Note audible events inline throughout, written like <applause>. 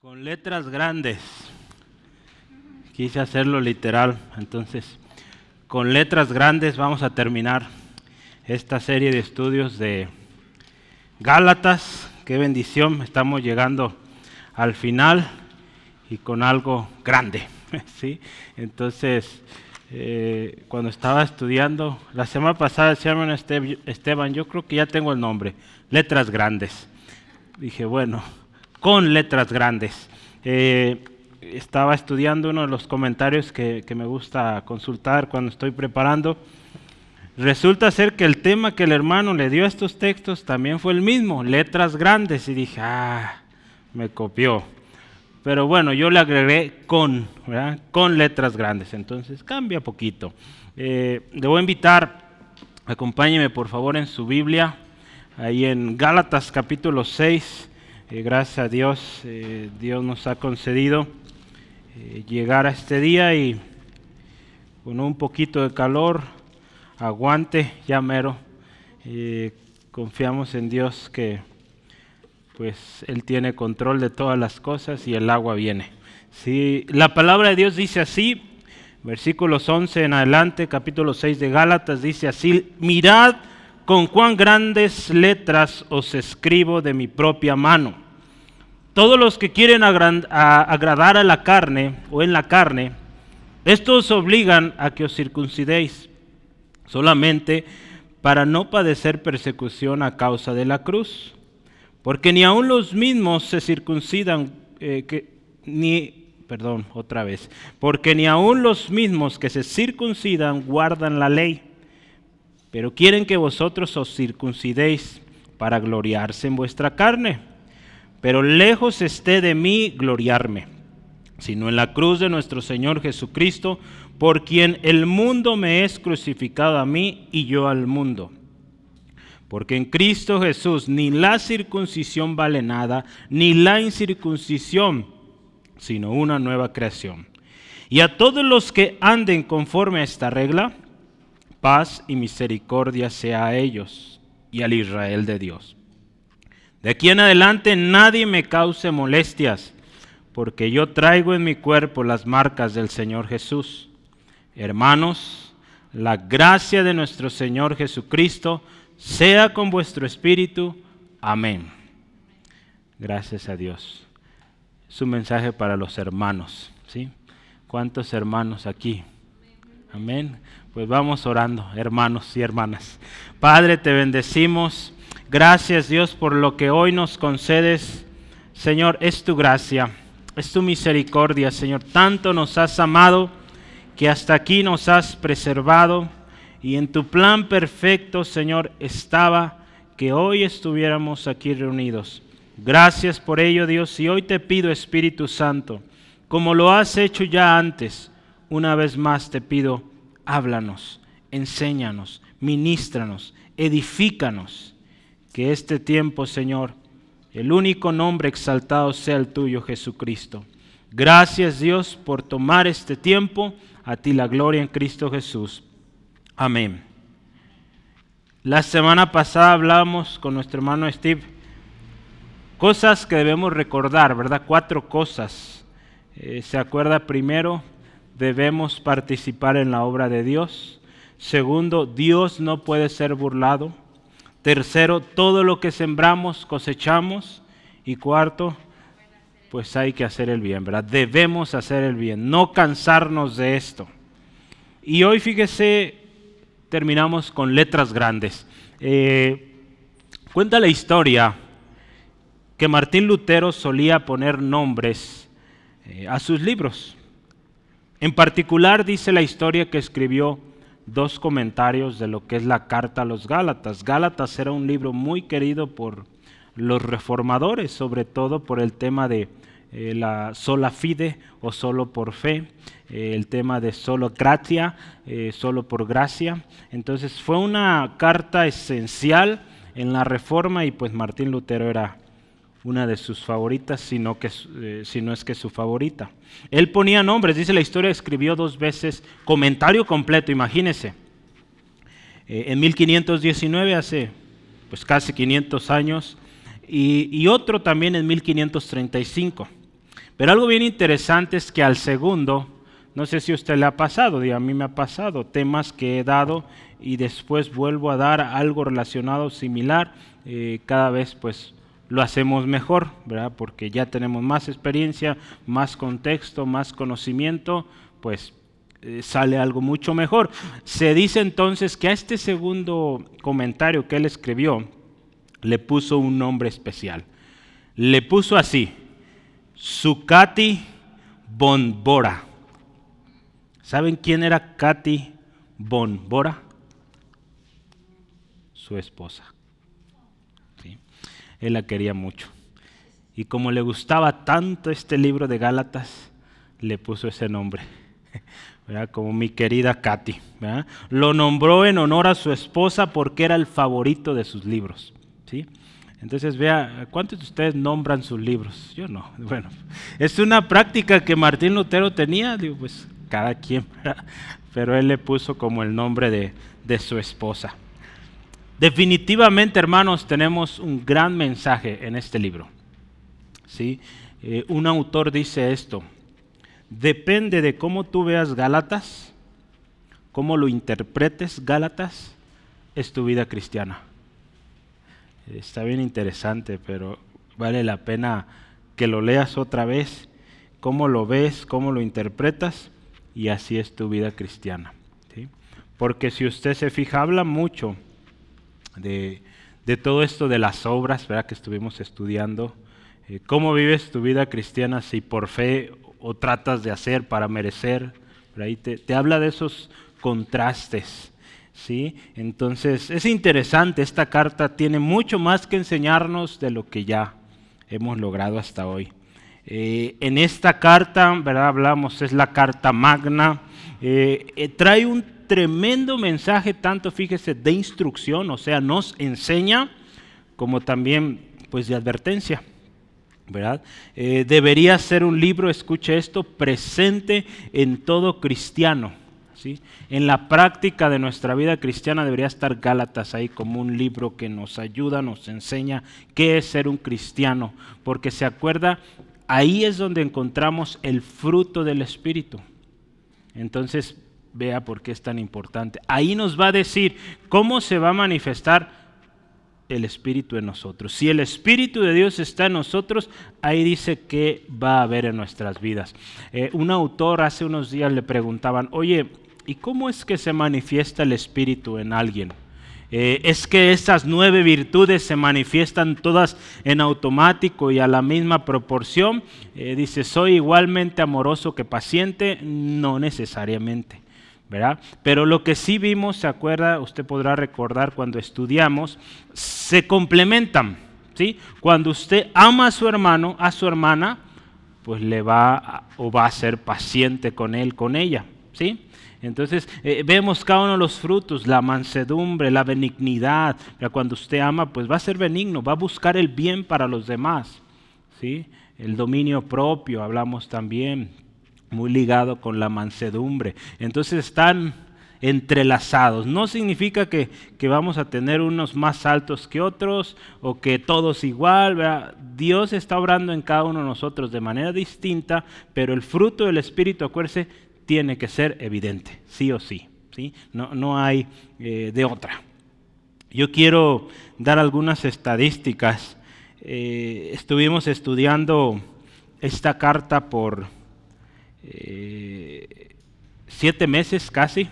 Con letras grandes. Quise hacerlo literal, entonces con letras grandes vamos a terminar esta serie de estudios de Gálatas. Qué bendición, estamos llegando al final y con algo grande. <laughs> ¿sí? Entonces, eh, cuando estaba estudiando, la semana pasada decía hermano Esteban, yo creo que ya tengo el nombre, letras grandes. Dije, bueno, con letras grandes. Eh, estaba estudiando uno de los comentarios que, me gusta consultar cuando estoy preparando. Resulta ser que el tema que el hermano le dio a estos textos también fue el mismo, letras grandes. Y dije, ah, me copió. Pero bueno, yo le agregué con, con letras grandes. Entonces cambia poquito. Eh, invitar, acompáñeme por favor en su Biblia, ahí en Gálatas capítulo 6 eh, gracias a Dios, eh, Dios nos ha concedido eh, llegar a este día y con un poquito de calor, aguante, ya mero. confiamos en Dios que pues Él tiene control de todas las cosas y el agua viene. Si la palabra de Dios dice así, versículos 11 en adelante, capítulo 6 de Gálatas, dice así, mirad con cuán grandes letras os escribo de mi propia mano. Todos los que quieren agradar a la carne o en la carne, estos obligan a que os circuncidéis solamente para no padecer persecución a causa de la cruz. Porque ni aun los mismos se circuncidan, eh, ni, perdón, otra vez, porque ni aun los mismos que se circuncidan guardan la ley pero quieren que vosotros os circuncidéis para gloriarse en vuestra carne. Pero lejos esté de mí gloriarme, sino en la cruz de nuestro Señor Jesucristo, por quien el mundo me es crucificado a mí y yo al mundo. Porque en Cristo Jesús ni la circuncisión vale nada, ni la incircuncisión, sino una nueva creación. Y a todos los que anden conforme a esta regla, paz y misericordia sea a ellos y al Israel de Dios. De aquí en adelante nadie me cause molestias, porque yo traigo en mi cuerpo las marcas del Señor Jesús. Hermanos, la gracia de nuestro Señor Jesucristo sea con vuestro espíritu. Amén. Gracias a Dios. Es un mensaje para los hermanos, ¿sí? ¿Cuántos hermanos aquí? Amén. Pues vamos orando, hermanos y hermanas. Padre, te bendecimos. Gracias Dios por lo que hoy nos concedes. Señor, es tu gracia, es tu misericordia, Señor. Tanto nos has amado que hasta aquí nos has preservado. Y en tu plan perfecto, Señor, estaba que hoy estuviéramos aquí reunidos. Gracias por ello, Dios. Y hoy te pido, Espíritu Santo, como lo has hecho ya antes, una vez más te pido, háblanos, enséñanos, ministranos, edifícanos. Que este tiempo, Señor, el único nombre exaltado sea el tuyo, Jesucristo. Gracias Dios por tomar este tiempo. A ti la gloria en Cristo Jesús. Amén. La semana pasada hablamos con nuestro hermano Steve cosas que debemos recordar, ¿verdad? Cuatro cosas. Eh, ¿Se acuerda primero? Debemos participar en la obra de Dios. Segundo, Dios no puede ser burlado. Tercero, todo lo que sembramos cosechamos. Y cuarto, pues hay que hacer el bien, ¿verdad? Debemos hacer el bien, no cansarnos de esto. Y hoy fíjese, terminamos con letras grandes. Eh, cuenta la historia que Martín Lutero solía poner nombres eh, a sus libros. En particular dice la historia que escribió dos comentarios de lo que es la carta a los Gálatas. Gálatas era un libro muy querido por los reformadores, sobre todo por el tema de eh, la sola fide o solo por fe, eh, el tema de solo gratia, eh, solo por gracia. Entonces fue una carta esencial en la reforma y pues Martín Lutero era una de sus favoritas, sino que, eh, si no es que su favorita. Él ponía nombres, dice la historia, escribió dos veces comentario completo, imagínese. Eh, en 1519, hace pues casi 500 años, y, otro también en 1535. Pero algo bien interesante es que al segundo, no sé si usted le ha pasado, a mí me ha pasado, temas que he dado y después vuelvo a dar algo relacionado similar, eh, cada vez pues lo hacemos mejor, ¿verdad? Porque ya tenemos más experiencia, más contexto, más conocimiento, pues eh, sale algo mucho mejor. Se dice entonces que a este segundo comentario que él escribió le puso un nombre especial. Le puso así, Sukati Bonbora. ¿Saben quién era Katy Bonbora? Su esposa él la quería mucho. Y como le gustaba tanto este libro de Gálatas, le puso ese nombre, <laughs> como mi querida Katy. Lo nombró en honor a su esposa porque era el favorito de sus libros. ¿sí? Entonces vea, ¿cuántos de ustedes nombran sus libros? Yo no. <laughs> Bueno, es una práctica que Martín Lutero tenía, digo, pues cada quien, <laughs> pero él le puso como el nombre de, de su esposa. Definitivamente, hermanos, tenemos un gran mensaje en este libro. ¿sí? Eh, un autor dice esto, depende de cómo tú veas Gálatas, cómo lo interpretes Gálatas, es tu vida cristiana. Está bien interesante, pero vale la pena que lo leas otra vez, cómo lo ves, cómo lo interpretas, y así es tu vida cristiana. ¿sí? Porque si usted se fija, habla mucho de, todo esto de las obras ¿verdad? que estuvimos estudiando. Eh, ¿Cómo vives tu vida cristiana si por fe o tratas de hacer para merecer? Ahí te, habla de esos contrastes. ¿sí? Entonces es interesante, esta carta tiene mucho más que enseñarnos de lo que ya hemos logrado hasta hoy. Eh, en esta carta, ¿verdad? Hablamos, es la carta magna, eh, trae un tremendo mensaje, tanto fíjese, de instrucción, o sea, nos enseña, como también pues de advertencia. ¿verdad? Eh, debería ser un libro, escuche esto, presente en todo cristiano. ¿sí? En la práctica de nuestra vida cristiana debería estar Gálatas ahí como un libro que nos ayuda, nos enseña qué es ser un cristiano, porque se acuerda, ahí es donde encontramos el fruto del Espíritu. Entonces, vea por qué es tan importante. Ahí nos va a decir cómo se va a manifestar el Espíritu en nosotros. Si el Espíritu de Dios está en nosotros, ahí dice que va a haber en nuestras vidas. Eh, un autor hace unos días le preguntaban, oye, ¿y cómo es que se manifiesta el Espíritu en alguien? Eh, es que esas nueve virtudes se manifiestan todas en automático y a la misma proporción. Eh, dice, soy igualmente amoroso que paciente, no necesariamente. Pero lo que sí vimos, se acuerda, usted podrá recordar cuando estudiamos, se complementan, ¿sí? Cuando usted ama a su hermano, a su hermana, pues le va o va a ser paciente con él, con ella, ¿sí? Entonces eh, vemos cada uno de los frutos, la mansedumbre, la benignidad. Cuando usted ama, pues va a ser benigno, va a buscar el bien para los demás. ¿sí? El dominio propio, hablamos también muy ligado con la mansedumbre. Entonces están entrelazados. No significa que, vamos a tener unos más altos que otros o que todos igual. Dios está obrando en cada uno de nosotros de manera distinta, pero el fruto del Espíritu, acuérdese, tiene que ser evidente, sí o sí. ¿sí? No, no hay eh, de otra. Yo quiero dar algunas estadísticas. Eh, estuvimos estudiando esta carta por eh, siete meses casi,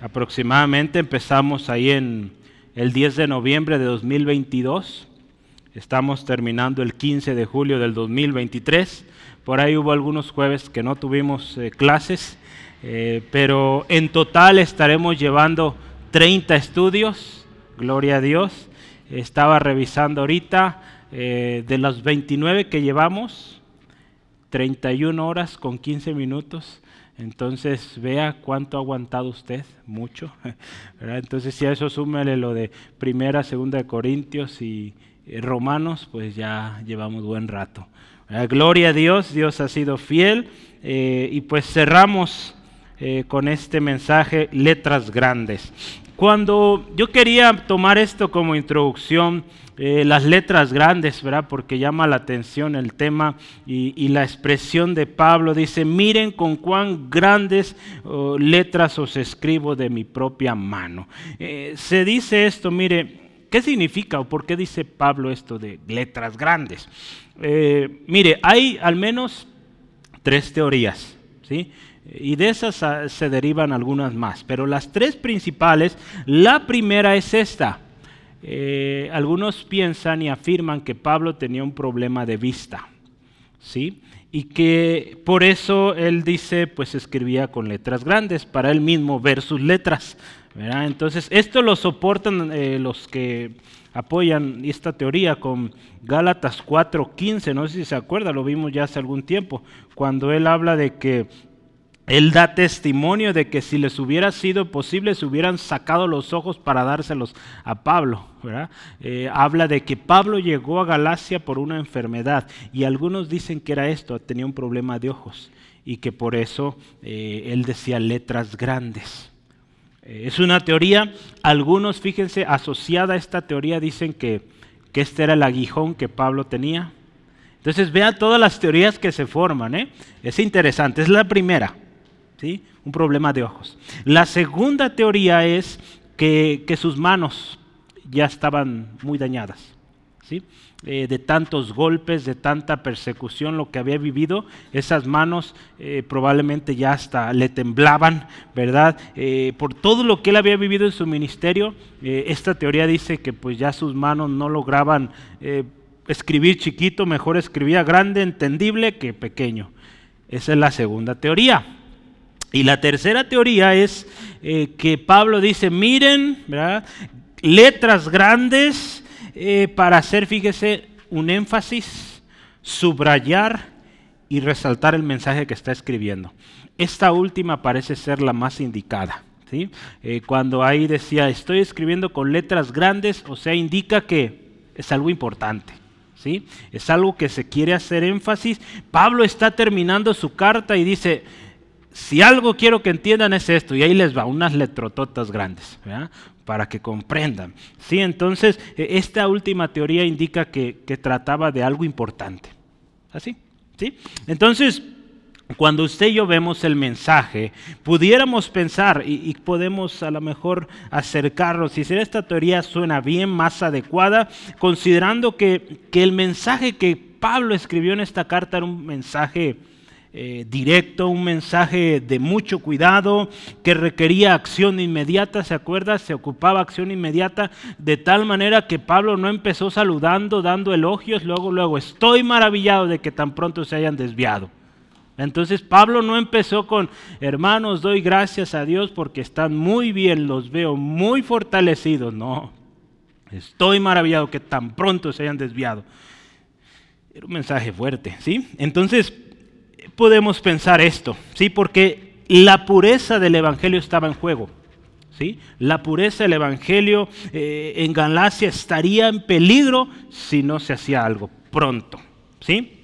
aproximadamente. Empezamos ahí en el 10 de noviembre de 2022. Estamos terminando el 15 de julio del 2023. Por ahí hubo algunos jueves que no tuvimos eh, clases, eh, pero en total estaremos llevando 30 estudios. Gloria a Dios. Estaba revisando ahorita de los 29 que llevamos, 31 horas con 15 minutos. Entonces vea cuánto ha aguantado usted, mucho. <laughs> Entonces si a eso súmele lo de primera, segunda de Corintios y Romanos, pues ya llevamos buen rato. Gloria a Dios, Dios ha sido fiel. Eh, y pues cerramos eh, con este mensaje, letras grandes. Cuando yo quería tomar esto como introducción, eh, las letras grandes, ¿verdad? Porque llama la atención el tema y, la expresión de Pablo. Dice, miren con cuán grandes oh, letras os escribo de mi propia mano. Eh, se dice esto, mire, ¿Qué significa o por qué dice Pablo esto de letras grandes? Eh, mire, hay al menos tres teorías, ¿sí? Y de esas se derivan algunas más, pero las tres principales, la primera es esta. Eh, algunos piensan y afirman que Pablo tenía un problema de vista, ¿sí? Y que por eso él dice, pues escribía con letras grandes, para él mismo ver sus letras, entonces, esto lo soportan eh, los que apoyan esta teoría con Gálatas 4:15, no sé si se acuerda, lo vimos ya hace algún tiempo, cuando él habla de que él da testimonio de que si les hubiera sido posible, se hubieran sacado los ojos para dárselos a Pablo. Eh, habla de que Pablo llegó a Galacia por una enfermedad y algunos dicen que era esto, tenía un problema de ojos y que por eso eh, él decía letras grandes. Eh, es una teoría, algunos, fíjense, asociada a esta teoría dicen que, que este era el aguijón que Pablo tenía. Entonces vea todas las teorías que se forman. Es interesante, es la primera, un problema de ojos. La segunda teoría es que, que sus manos ya estaban muy dañadas. ¿sí? Eh, de tantos golpes, de tanta persecución, lo que había vivido, esas manos eh, probablemente ya hasta le temblaban, ¿verdad? Eh, por todo lo que él había vivido en su ministerio, esta teoría dice que pues ya sus manos no lograban escribir chiquito, mejor escribía grande, entendible que pequeño. Esa es la segunda teoría. Y la tercera teoría es que Pablo dice, miren, letras grandes, eh, para hacer, fíjese, un énfasis, subrayar y resaltar el mensaje que está escribiendo. Esta última parece ser la más indicada. ¿sí? Eh, cuando ahí decía, estoy escribiendo con letras grandes, o sea, indica que es algo importante. ¿sí? Es algo que se quiere hacer énfasis. Pablo está terminando su carta y dice, si algo quiero que entiendan es esto, y ahí les va, unas letrototas grandes para que comprendan. Sí, entonces, e, esta última teoría indica que, trataba de algo importante. ¿Así? ¿Sí? Entonces, cuando usted y yo vemos el mensaje, pudiéramos pensar y, podemos a lo mejor acercarnos, si esta teoría suena bien, más adecuada, considerando que, que el mensaje que Pablo escribió en esta carta era un mensaje eh, directo, un mensaje de mucho cuidado, que requería acción inmediata, ¿se acuerda? Se ocupaba acción inmediata, de tal manera que Pablo no empezó saludando, dando elogios, luego, luego, estoy maravillado de que tan pronto se hayan desviado. Entonces Pablo no empezó con, hermanos, doy gracias a Dios porque están muy bien, los veo muy fortalecidos. No, estoy maravillado que tan pronto se hayan desviado. Era un mensaje fuerte, ¿sí? Entonces, podemos pensar esto? ¿Sí? Porque la pureza del Evangelio estaba en juego. ¿Sí? La pureza del Evangelio eh, en Galacia estaría en peligro si no se hacía algo pronto. ¿Sí?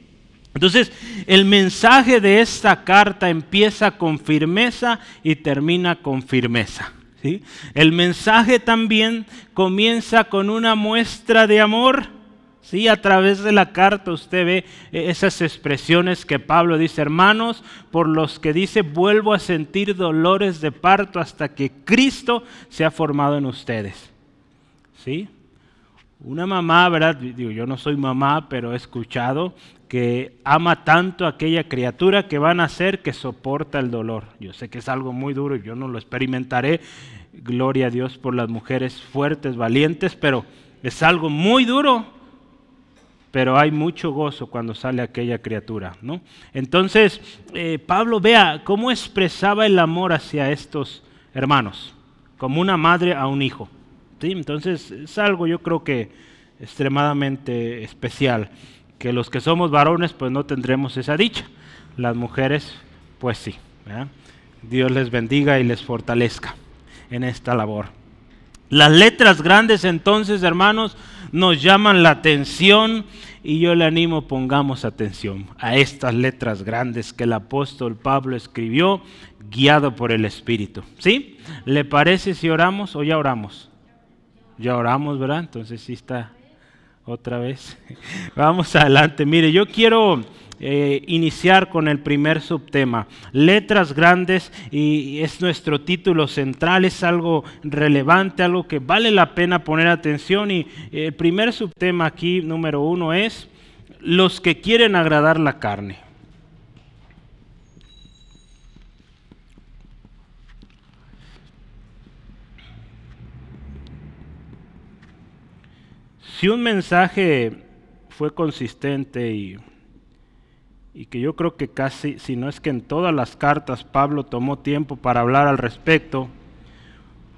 Entonces, el mensaje de esta carta empieza con firmeza y termina con firmeza. ¿sí? El mensaje también comienza con una muestra de amor Sí, a través de la carta usted ve eh, esas expresiones que Pablo dice, hermanos, por los que dice, vuelvo a sentir dolores de parto hasta que Cristo se ha formado en ustedes. ¿Sí? Una mamá, ¿verdad? Digo, yo no soy mamá, pero he escuchado que ama tanto a aquella criatura que va a nacer que soporta el dolor. Yo sé que es algo muy duro y yo no lo experimentaré. Gloria a Dios por las mujeres fuertes, valientes, pero es algo muy duro pero hay mucho gozo cuando sale aquella criatura. ¿no? Entonces, eh, Pablo vea cómo expresaba el amor hacia estos hermanos, como una madre a un hijo. ¿sí? Entonces, es algo yo creo que extremadamente especial, que los que somos varones pues no tendremos esa dicha, las mujeres pues sí. Dios les bendiga y les fortalezca en esta labor. Las letras grandes entonces, hermanos, nos llaman la atención y yo le animo, pongamos atención a estas letras grandes que el apóstol Pablo escribió, guiado por el Espíritu. ¿Sí? ¿Le parece si oramos o ya oramos? Ya oramos, ¿verdad? Entonces sí está otra vez. <laughs> Vamos adelante. Mire, yo quiero eh, iniciar con el primer subtema. Letras grandes y es nuestro título central, es algo relevante, algo que vale la pena poner atención. Y el primer subtema aquí, número uno, es los que quieren agradar la carne. Si un mensaje fue consistente y, y, que yo creo que casi, si no es que en todas las cartas Pablo tomó tiempo para hablar al respecto,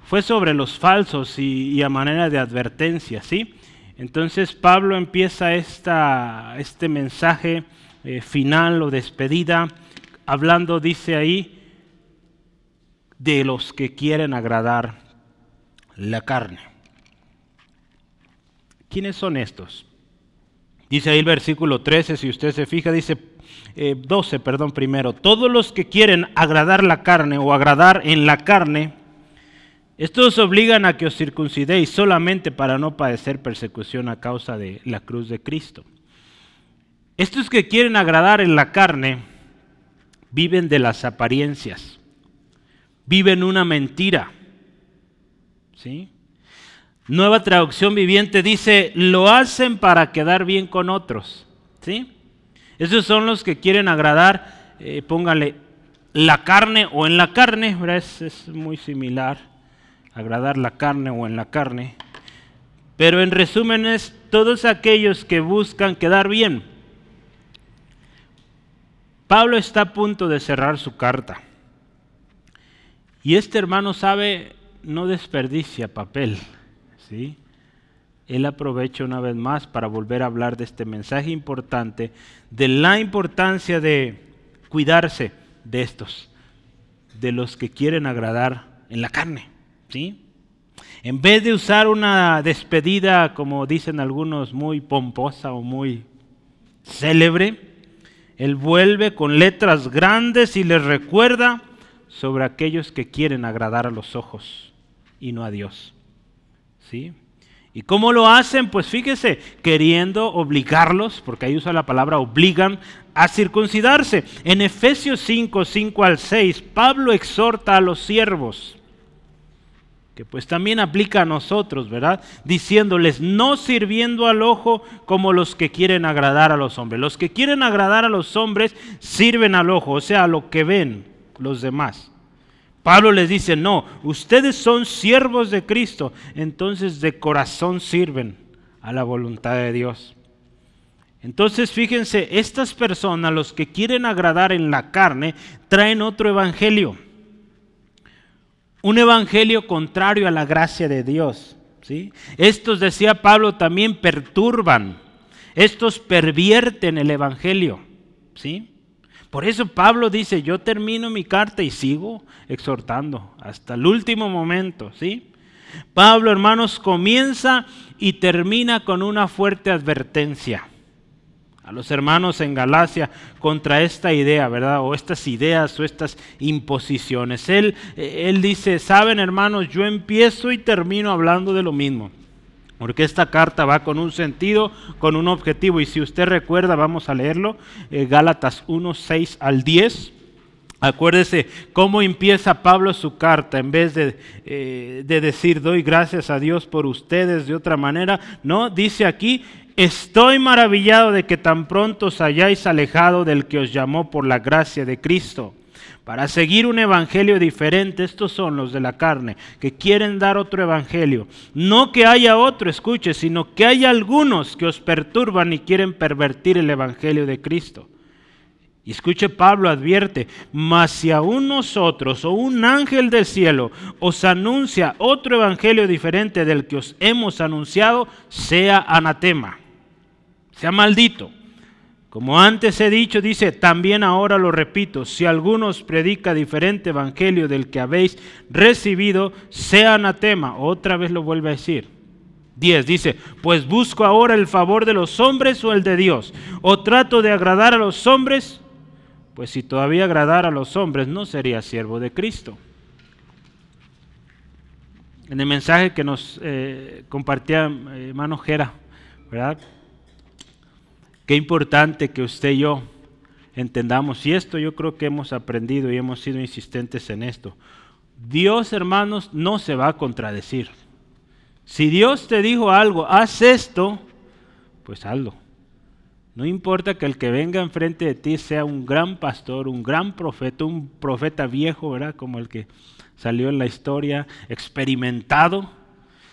fue sobre los falsos y, a manera de advertencia, ¿sí? Entonces Pablo empieza esta, este mensaje eh, final o despedida hablando, dice ahí, de los que quieren agradar la carne. ¿Quiénes son estos? Dice ahí el versículo 13, si usted se fija, dice 12, eh, perdón, primero. Todos los que quieren agradar la carne o agradar en la carne, estos obligan a que os circuncidéis solamente para no padecer persecución a causa de la cruz de Cristo. Estos que quieren agradar en la carne viven de las apariencias, viven una mentira. ¿Sí? Nueva traducción viviente dice, lo hacen para quedar bien con otros. ¿Sí? Esos son los que quieren agradar, eh, póngale la carne o en la carne, es, es muy similar, agradar la carne o en la carne. Pero en resumen es todos aquellos que buscan quedar bien. Pablo está a punto de cerrar su carta. Y este hermano sabe, no desperdicia papel. Él aprovecha una vez más para volver a hablar de este mensaje importante, de la importancia de cuidarse de estos, de los que quieren agradar en la carne. ¿sí? En vez de usar una despedida, como dicen algunos, muy pomposa o muy célebre, él vuelve con letras grandes y les recuerda sobre aquellos que quieren agradar a los ojos y no a Dios. ¿Y cómo lo hacen? Pues fíjese, queriendo obligarlos, porque ahí usa la palabra obligan, a circuncidarse. En Efesios 5, 5 al 6, Pablo exhorta a los siervos, que pues también aplica a nosotros, ¿verdad? Diciéndoles, no sirviendo al ojo como los que quieren agradar a los hombres. Los que quieren agradar a los hombres sirven al ojo, o sea, a lo que ven los demás. Pablo les dice, no, ustedes son siervos de Cristo, entonces de corazón sirven a la voluntad de Dios. Entonces fíjense, estas personas, los que quieren agradar en la carne, traen otro evangelio. Un evangelio contrario a la gracia de Dios. ¿sí? Estos, decía Pablo, también perturban. Estos pervierten el evangelio. ¿sí? Por eso Pablo dice, yo termino mi carta y sigo exhortando hasta el último momento, ¿sí? Pablo, hermanos, comienza y termina con una fuerte advertencia a los hermanos en Galacia contra esta idea, ¿verdad? O estas ideas o estas imposiciones. Él, él dice, saben hermanos, yo empiezo y termino hablando de lo mismo. Porque esta carta va con un sentido, con un objetivo. Y si usted recuerda, vamos a leerlo, eh, Gálatas 1, 6 al 10. Acuérdese cómo empieza Pablo su carta, en vez de, eh, de decir doy gracias a Dios por ustedes de otra manera, no, dice aquí, estoy maravillado de que tan pronto os hayáis alejado del que os llamó por la gracia de Cristo para seguir un evangelio diferente. Estos son los de la carne, que quieren dar otro evangelio. No que haya otro, escuche, sino que hay algunos que os perturban y quieren pervertir el evangelio de Cristo. Y escuche, Pablo advierte, mas si aún nosotros o un ángel del cielo os anuncia otro evangelio diferente del que os hemos anunciado, sea anatema, sea maldito. Como antes he dicho, dice, también ahora lo repito, si alguno os predica diferente evangelio del que habéis recibido, sea anatema. Otra vez lo vuelve a decir. 10 dice, pues busco ahora el favor de los hombres o el de Dios, o trato de agradar a los hombres, pues si todavía agradara a los hombres, no sería siervo de Cristo. En el mensaje que nos eh, compartía eh, hermano ¿verdad? Qué importante que usted y yo entendamos, y esto yo creo que hemos aprendido y hemos sido insistentes en esto. Dios, hermanos, no se va a contradecir. Si Dios te dijo algo, haz esto, pues hazlo. No importa que el que venga enfrente de ti sea un gran pastor, un gran profeta, un profeta viejo, ¿verdad? Como el que salió en la historia, experimentado.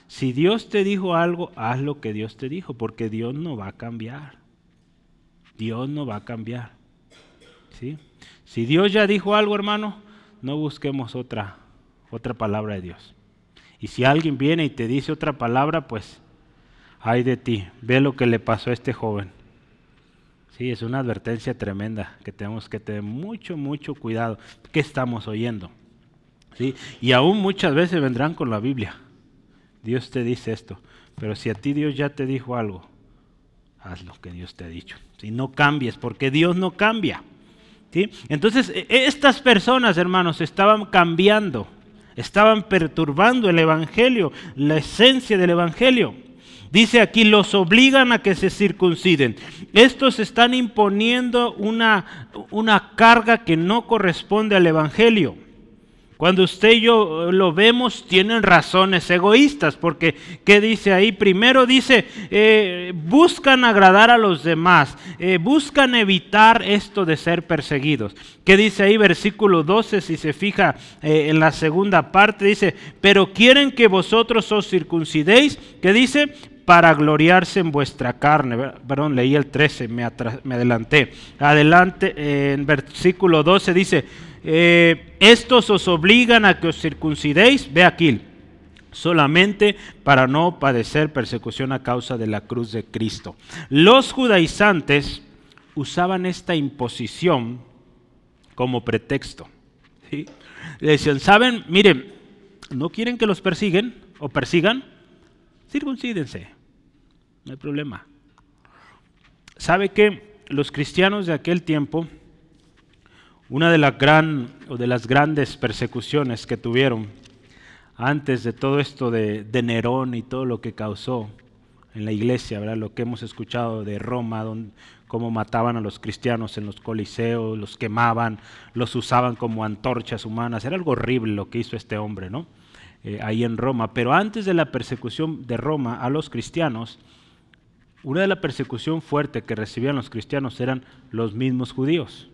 Si Dios te dijo algo, haz lo que Dios te dijo, porque Dios no va a cambiar. Dios no va a cambiar. ¿sí? Si Dios ya dijo algo, hermano, no busquemos otra, otra palabra de Dios. Y si alguien viene y te dice otra palabra, pues, ay de ti, ve lo que le pasó a este joven. Sí, es una advertencia tremenda que tenemos que tener mucho, mucho cuidado. ¿Qué estamos oyendo? ¿Sí? Y aún muchas veces vendrán con la Biblia. Dios te dice esto. Pero si a ti Dios ya te dijo algo, haz lo que Dios te ha dicho. Si no cambies, porque Dios no cambia. Entonces, e, e, estas personas, hermanos, estaban cambiando, estaban perturbando el Evangelio, la esencia del Evangelio. Dice aquí, los obligan a que se circunciden. Estos están imponiendo una, una carga que no corresponde al Evangelio. Cuando usted y yo lo vemos, tienen razones egoístas, porque ¿qué dice ahí? Primero dice, eh, buscan agradar a los demás, eh, buscan evitar esto de ser perseguidos. ¿Qué dice ahí? Versículo 12, si se fija eh, en la segunda parte, dice, pero quieren que vosotros os circuncidéis, ¿qué dice? Para gloriarse en vuestra carne. Perdón, leí el 13, me, adelanté. Adelante, en versículo 12 dice, eh, estos os obligan a que os circuncidéis, ve aquí, solamente para no padecer persecución a causa de la cruz de Cristo. Los judaizantes usaban esta imposición como pretexto. ¿sí? Le decían, ¿saben? Miren, ¿no quieren que los persiguen o persigan? Circuncídense no hay problema. ¿Sabe que los cristianos de aquel tiempo, una de, gran, o de las grandes persecuciones que tuvieron antes de todo esto de, Nerón y todo lo que causó en la iglesia, ¿verdad? lo que hemos escuchado de Roma, donde, cómo mataban a los cristianos en los coliseos, los quemaban, los usaban como antorchas humanas, era algo horrible lo que hizo este hombre, ¿no? Eh, ahí en Roma. Pero antes de la persecución de Roma a los cristianos, una de la persecución fuerte que recibían los cristianos eran los mismos judíos.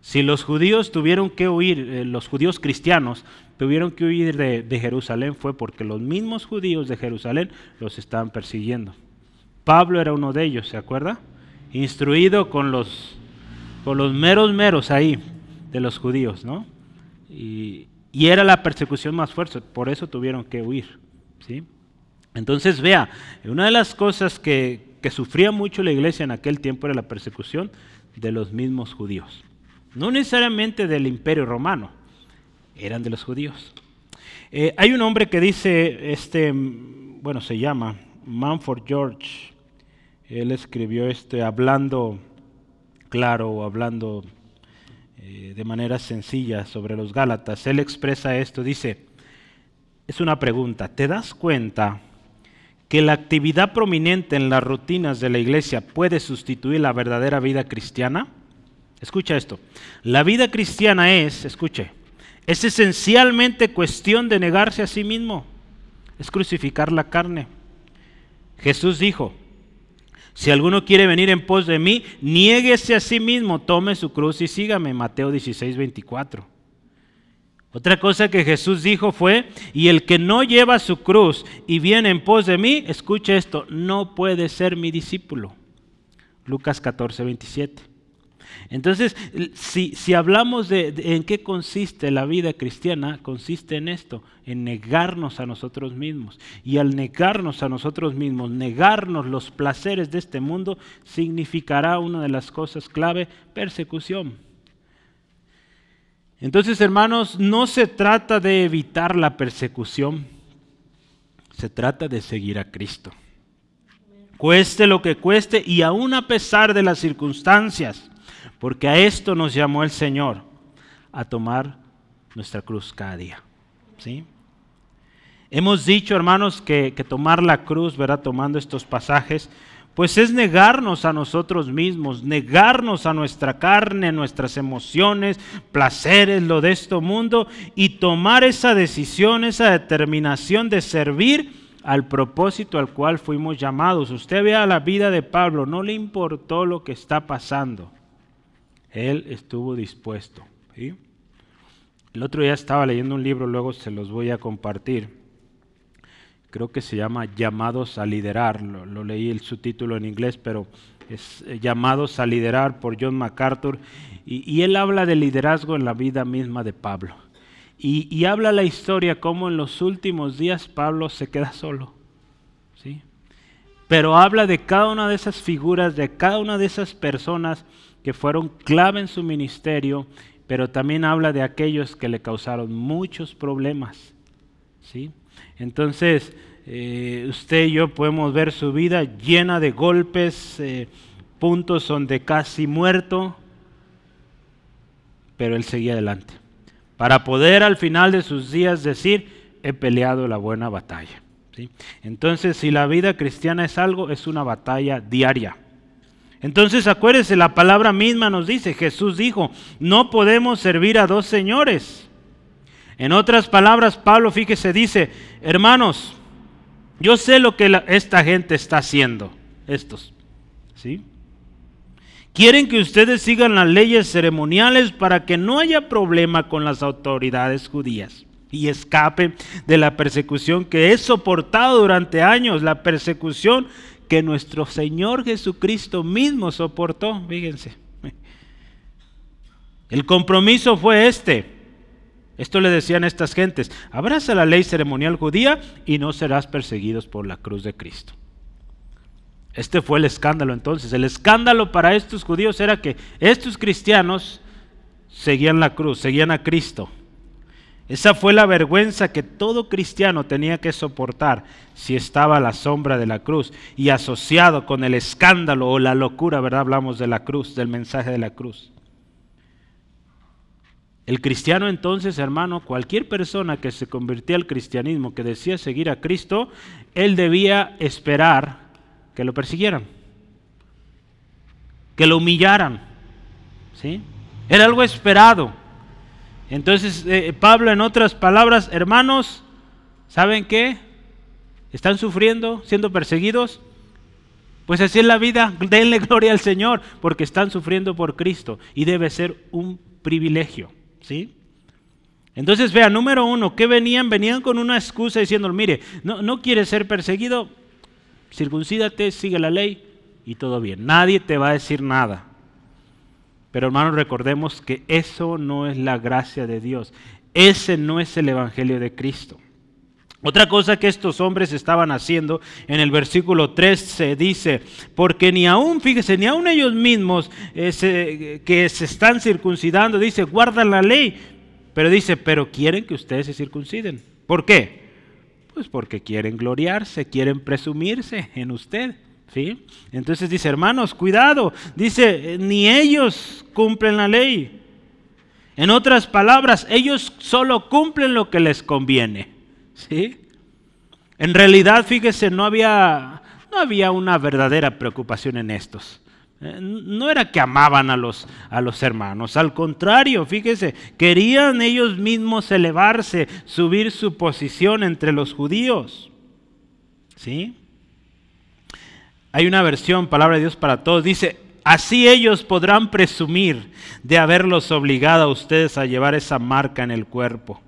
Si los judíos tuvieron que huir, eh, los judíos cristianos tuvieron que huir de, Jerusalén fue porque los mismos judíos de Jerusalén los estaban persiguiendo. Pablo era uno de ellos, ¿se acuerda? Instruido con los, con los meros meros ahí de los judíos, ¿no? Y, y era la persecución más fuerte, por eso tuvieron que huir, ¿sí? Entonces, vea, una de las cosas que, sufría mucho la iglesia en aquel tiempo era la persecución de los mismos judíos. No necesariamente del imperio romano, eran de los judíos. Eh, hay un hombre que dice, este, bueno, se llama Manford George. Él escribió este hablando claro o hablando eh, de manera sencilla sobre los Gálatas. Él expresa esto, dice, es una pregunta, ¿te das cuenta? Que la actividad prominente en las rutinas de la iglesia puede sustituir la verdadera vida cristiana? Escucha esto. La vida cristiana es, escuche, es esencialmente cuestión de negarse a sí mismo. Es crucificar la carne. Jesús dijo, si alguno quiere venir en pos de mí, niéguese a sí mismo, tome su cruz y sígame. Mateo 16, 24. Otra cosa que Jesús dijo fue, y el que no lleva su cruz y viene en pos de mí, escuche esto, no puede ser mi discípulo. Lucas 14, 27. Entonces, si, si hablamos de, en qué consiste la vida cristiana, consiste en esto, en negarnos a nosotros mismos. Y al negarnos a nosotros mismos, negarnos los placeres de este mundo, significará una de las cosas clave, persecución. Entonces, hermanos, no se trata de evitar la persecución, se trata de seguir a Cristo. Cueste lo que cueste y aún a pesar de las circunstancias, Porque a esto nos llamó el Señor, a tomar nuestra cruz cada día. ¿Sí? Hemos dicho, hermanos, que, que tomar la cruz, ¿verdad? Tomando estos pasajes, pues es negarnos a nosotros mismos, negarnos a nuestra carne, nuestras emociones, placeres, lo de este mundo, y tomar esa decisión, esa determinación de servir al propósito al cual fuimos llamados. Usted vea la vida de Pablo, no le importó lo que está pasando. Él estuvo dispuesto. El otro día estaba leyendo un libro, luego se los voy a compartir creo que se llama Llamados a Liderar, lo, leí el subtítulo en inglés, pero es eh, Llamados a Liderar por John MacArthur, y, él habla de liderazgo en la vida misma de Pablo. Y, y, habla la historia cómo en los últimos días Pablo se queda solo. ¿sí? Pero habla de cada una de esas figuras, de cada una de esas personas que fueron clave en su ministerio, pero también habla de aquellos que le causaron muchos problemas. ¿sí? Entonces, eh, usted y yo podemos ver su vida llena de golpes, eh, puntos donde casi muerto, pero él seguía adelante. Para poder al final de sus días decir, he peleado la buena batalla. Entonces, si la vida cristiana es algo, es una batalla diaria. Entonces, acuérdese, la palabra misma nos dice, Jesús dijo, no podemos servir a dos señores. En otras palabras, Pablo, fíjese, dice, hermanos, yo sé lo que esta gente está haciendo, estos, ¿sí? Quieren que ustedes sigan las leyes ceremoniales para que no haya problema con las autoridades judías y escapen de la persecución que he soportado durante años, la persecución que nuestro Señor Jesucristo mismo soportó, fíjense. El compromiso fue este, esto le decían estas gentes, abraza la ley ceremonial judía y no serás perseguidos por la cruz de Cristo. Este fue el escándalo entonces. El escándalo para estos judíos era que estos cristianos seguían la cruz, seguían a Cristo. Esa fue la vergüenza que todo cristiano tenía que soportar si estaba a la sombra de la cruz y asociado con el escándalo o la locura, ¿verdad? Hablamos de la cruz, del mensaje de la cruz. El cristiano entonces, hermano, cualquier persona que se convirtió al cristianismo, que decía seguir a Cristo, él debía esperar que lo persiguieran, que lo humillaran. ¿sí? Era algo esperado. Entonces, eh, Pablo, en otras palabras, hermanos, ¿saben qué? ¿Están sufriendo, siendo perseguidos? Pues así es la vida, denle gloria al Señor, porque están sufriendo por Cristo y debe ser un privilegio. ¿Sí? Entonces, vea, número uno, ¿qué venían? Venían con una excusa diciendo, mire, no, no quieres ser perseguido, circuncídate, sigue la ley y todo bien. Nadie te va a decir nada. Pero hermanos, recordemos que eso no es la gracia de Dios. Ese no es el Evangelio de Cristo. Otra cosa que estos hombres estaban haciendo, en el versículo 3 se dice, porque ni aún, fíjese, ni aún ellos mismos eh, que se están circuncidando, dice, guardan la ley, pero dice, pero quieren que ustedes se circunciden. ¿Por qué? Pues porque quieren gloriarse, quieren presumirse en usted. ¿sí? Entonces dice, hermanos, cuidado, dice, ni ellos cumplen la ley. En otras palabras, ellos solo cumplen lo que les conviene. ¿Sí? En realidad, fíjese, no había, no había una verdadera preocupación en estos. Eh, no era que amaban a los, a los hermanos, al contrario, fíjese, querían ellos mismos elevarse, subir su posición entre los judíos. ¿Sí? Hay una versión, palabra de Dios para todos, dice, así ellos podrán presumir de haberlos obligado a ustedes a llevar esa marca en el cuerpo.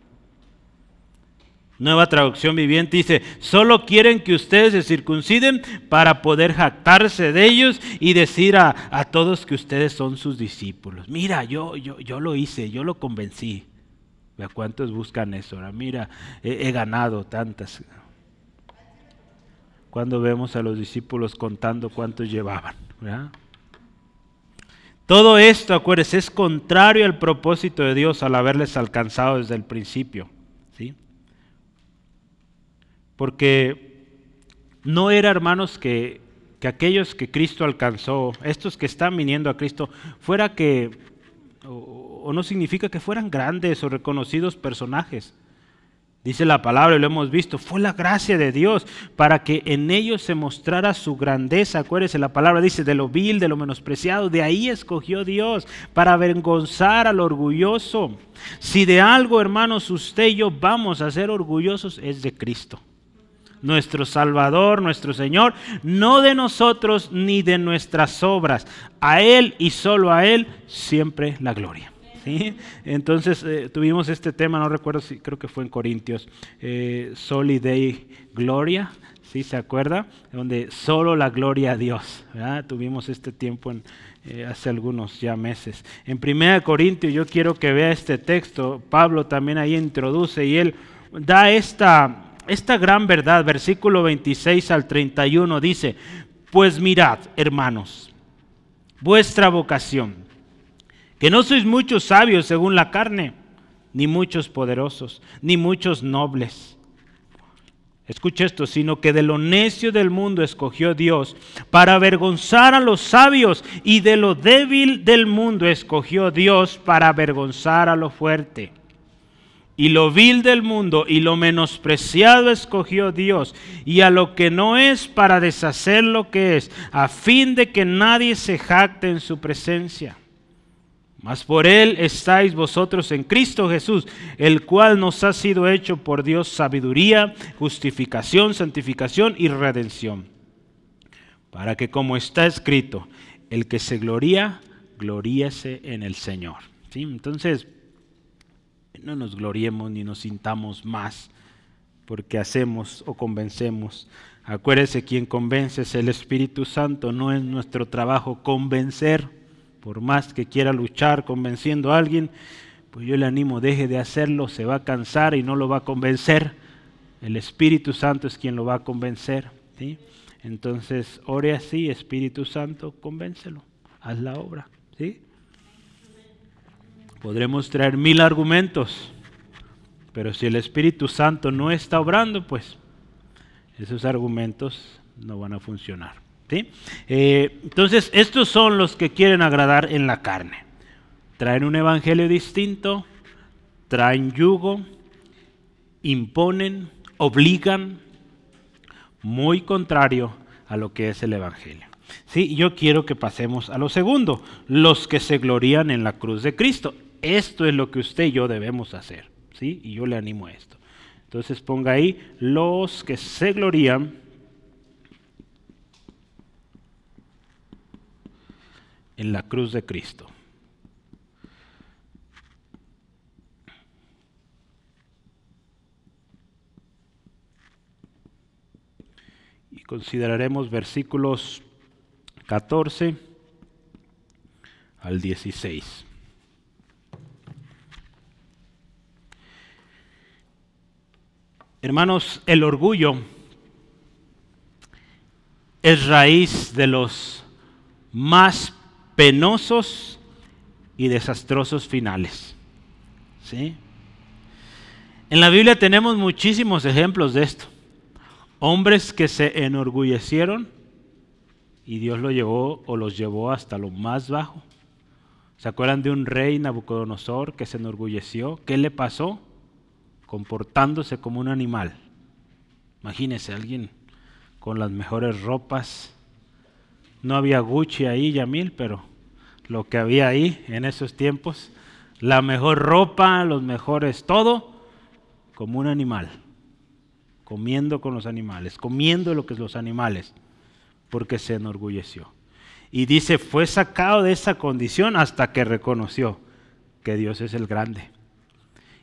Nueva traducción viviente dice, solo quieren que ustedes se circunciden para poder jactarse de ellos y decir a, todos que ustedes son sus discípulos. Mira, yo, yo, yo lo hice, yo lo convencí. Vea cuántos buscan eso. Ahora, mira, he, ganado tantas. Cuando vemos a los discípulos contando cuántos llevaban. Todo esto, acuérdense, es contrario al propósito de Dios al haberles alcanzado desde el principio. Porque no era, hermanos, que, que aquellos que Cristo alcanzó, estos que están viniendo a Cristo, fuera que, o, no significa que fueran grandes o reconocidos personajes. Dice la palabra, y lo hemos visto, fue la gracia de Dios para que en ellos se mostrara su grandeza. Acuérdese, la palabra dice, de lo vil, de lo menospreciado, de ahí escogió Dios para avergonzar al orgulloso. Si de algo, hermanos, usted y yo vamos a ser orgullosos, es de Cristo. Nuestro Salvador, nuestro Señor, no de nosotros ni de nuestras obras. A Él y solo a Él siempre la gloria. Entonces eh, tuvimos este tema, no recuerdo si creo que fue en Corintios, eh, Gloria, ¿sí se acuerda? Donde solo la gloria a Dios. Tuvimos este tiempo eh, hace algunos ya meses. En 1 Corintios yo quiero que vea este texto, Pablo también ahí introduce y él da esta, esta gran verdad, versículo 26 al 31 dice, pues mirad, hermanos, vuestra vocación que no sois muchos sabios según la carne, ni muchos poderosos, ni muchos nobles. Escucha esto, sino que de lo necio del mundo escogió Dios para avergonzar a los sabios y de lo débil del mundo escogió Dios para avergonzar a lo fuerte. Y lo vil del mundo y lo menospreciado escogió Dios, y a lo que no es para deshacer lo que es, a fin de que nadie se jacte en su presencia. Mas por Él estáis vosotros en Cristo Jesús, el cual nos ha sido hecho por Dios sabiduría, justificación, santificación y redención. Para que como está escrito, el que se gloría, gloríese en el Señor. ¿Sí? Entonces, no nos gloriemos ni nos sintamos más porque hacemos o convencemos. Acuérdese, quien convence es el Espíritu Santo, no es nuestro trabajo convencer por más que quiera luchar convenciendo a alguien, pues yo le animo, deje de hacerlo, se va a cansar y no lo va a convencer. El Espíritu Santo es quien lo va a convencer. Entonces, ore así, Espíritu Santo, convéncelo, haz la obra. Podremos traer mil argumentos, pero si el Espíritu Santo no está obrando, pues esos argumentos no van a funcionar. Eh, entonces, estos son los que quieren agradar en la carne. Traen un evangelio distinto, traen yugo, imponen, obligan, muy contrario a lo que es el evangelio. Sí, yo quiero que pasemos a lo segundo, los que se glorían en la cruz de Cristo. Esto es lo que usted y yo debemos hacer, ¿sí? Y yo le animo a esto. Entonces ponga ahí los que se glorían en la cruz de Cristo. Y consideraremos versículos 14 al 16. Hermanos, el orgullo es raíz de los más penosos y desastrosos finales. ¿Sí? En la Biblia tenemos muchísimos ejemplos de esto. Hombres que se enorgullecieron y Dios lo llevó o los llevó hasta lo más bajo. ¿Se acuerdan de un rey Nabucodonosor que se enorgulleció? ¿Qué le pasó? Comportándose como un animal. Imagínese alguien con las mejores ropas, no había Gucci ahí, Yamil, pero lo que había ahí en esos tiempos, la mejor ropa, los mejores, todo, como un animal, comiendo con los animales, comiendo lo que es los animales, porque se enorgulleció. Y dice, fue sacado de esa condición hasta que reconoció que Dios es el grande.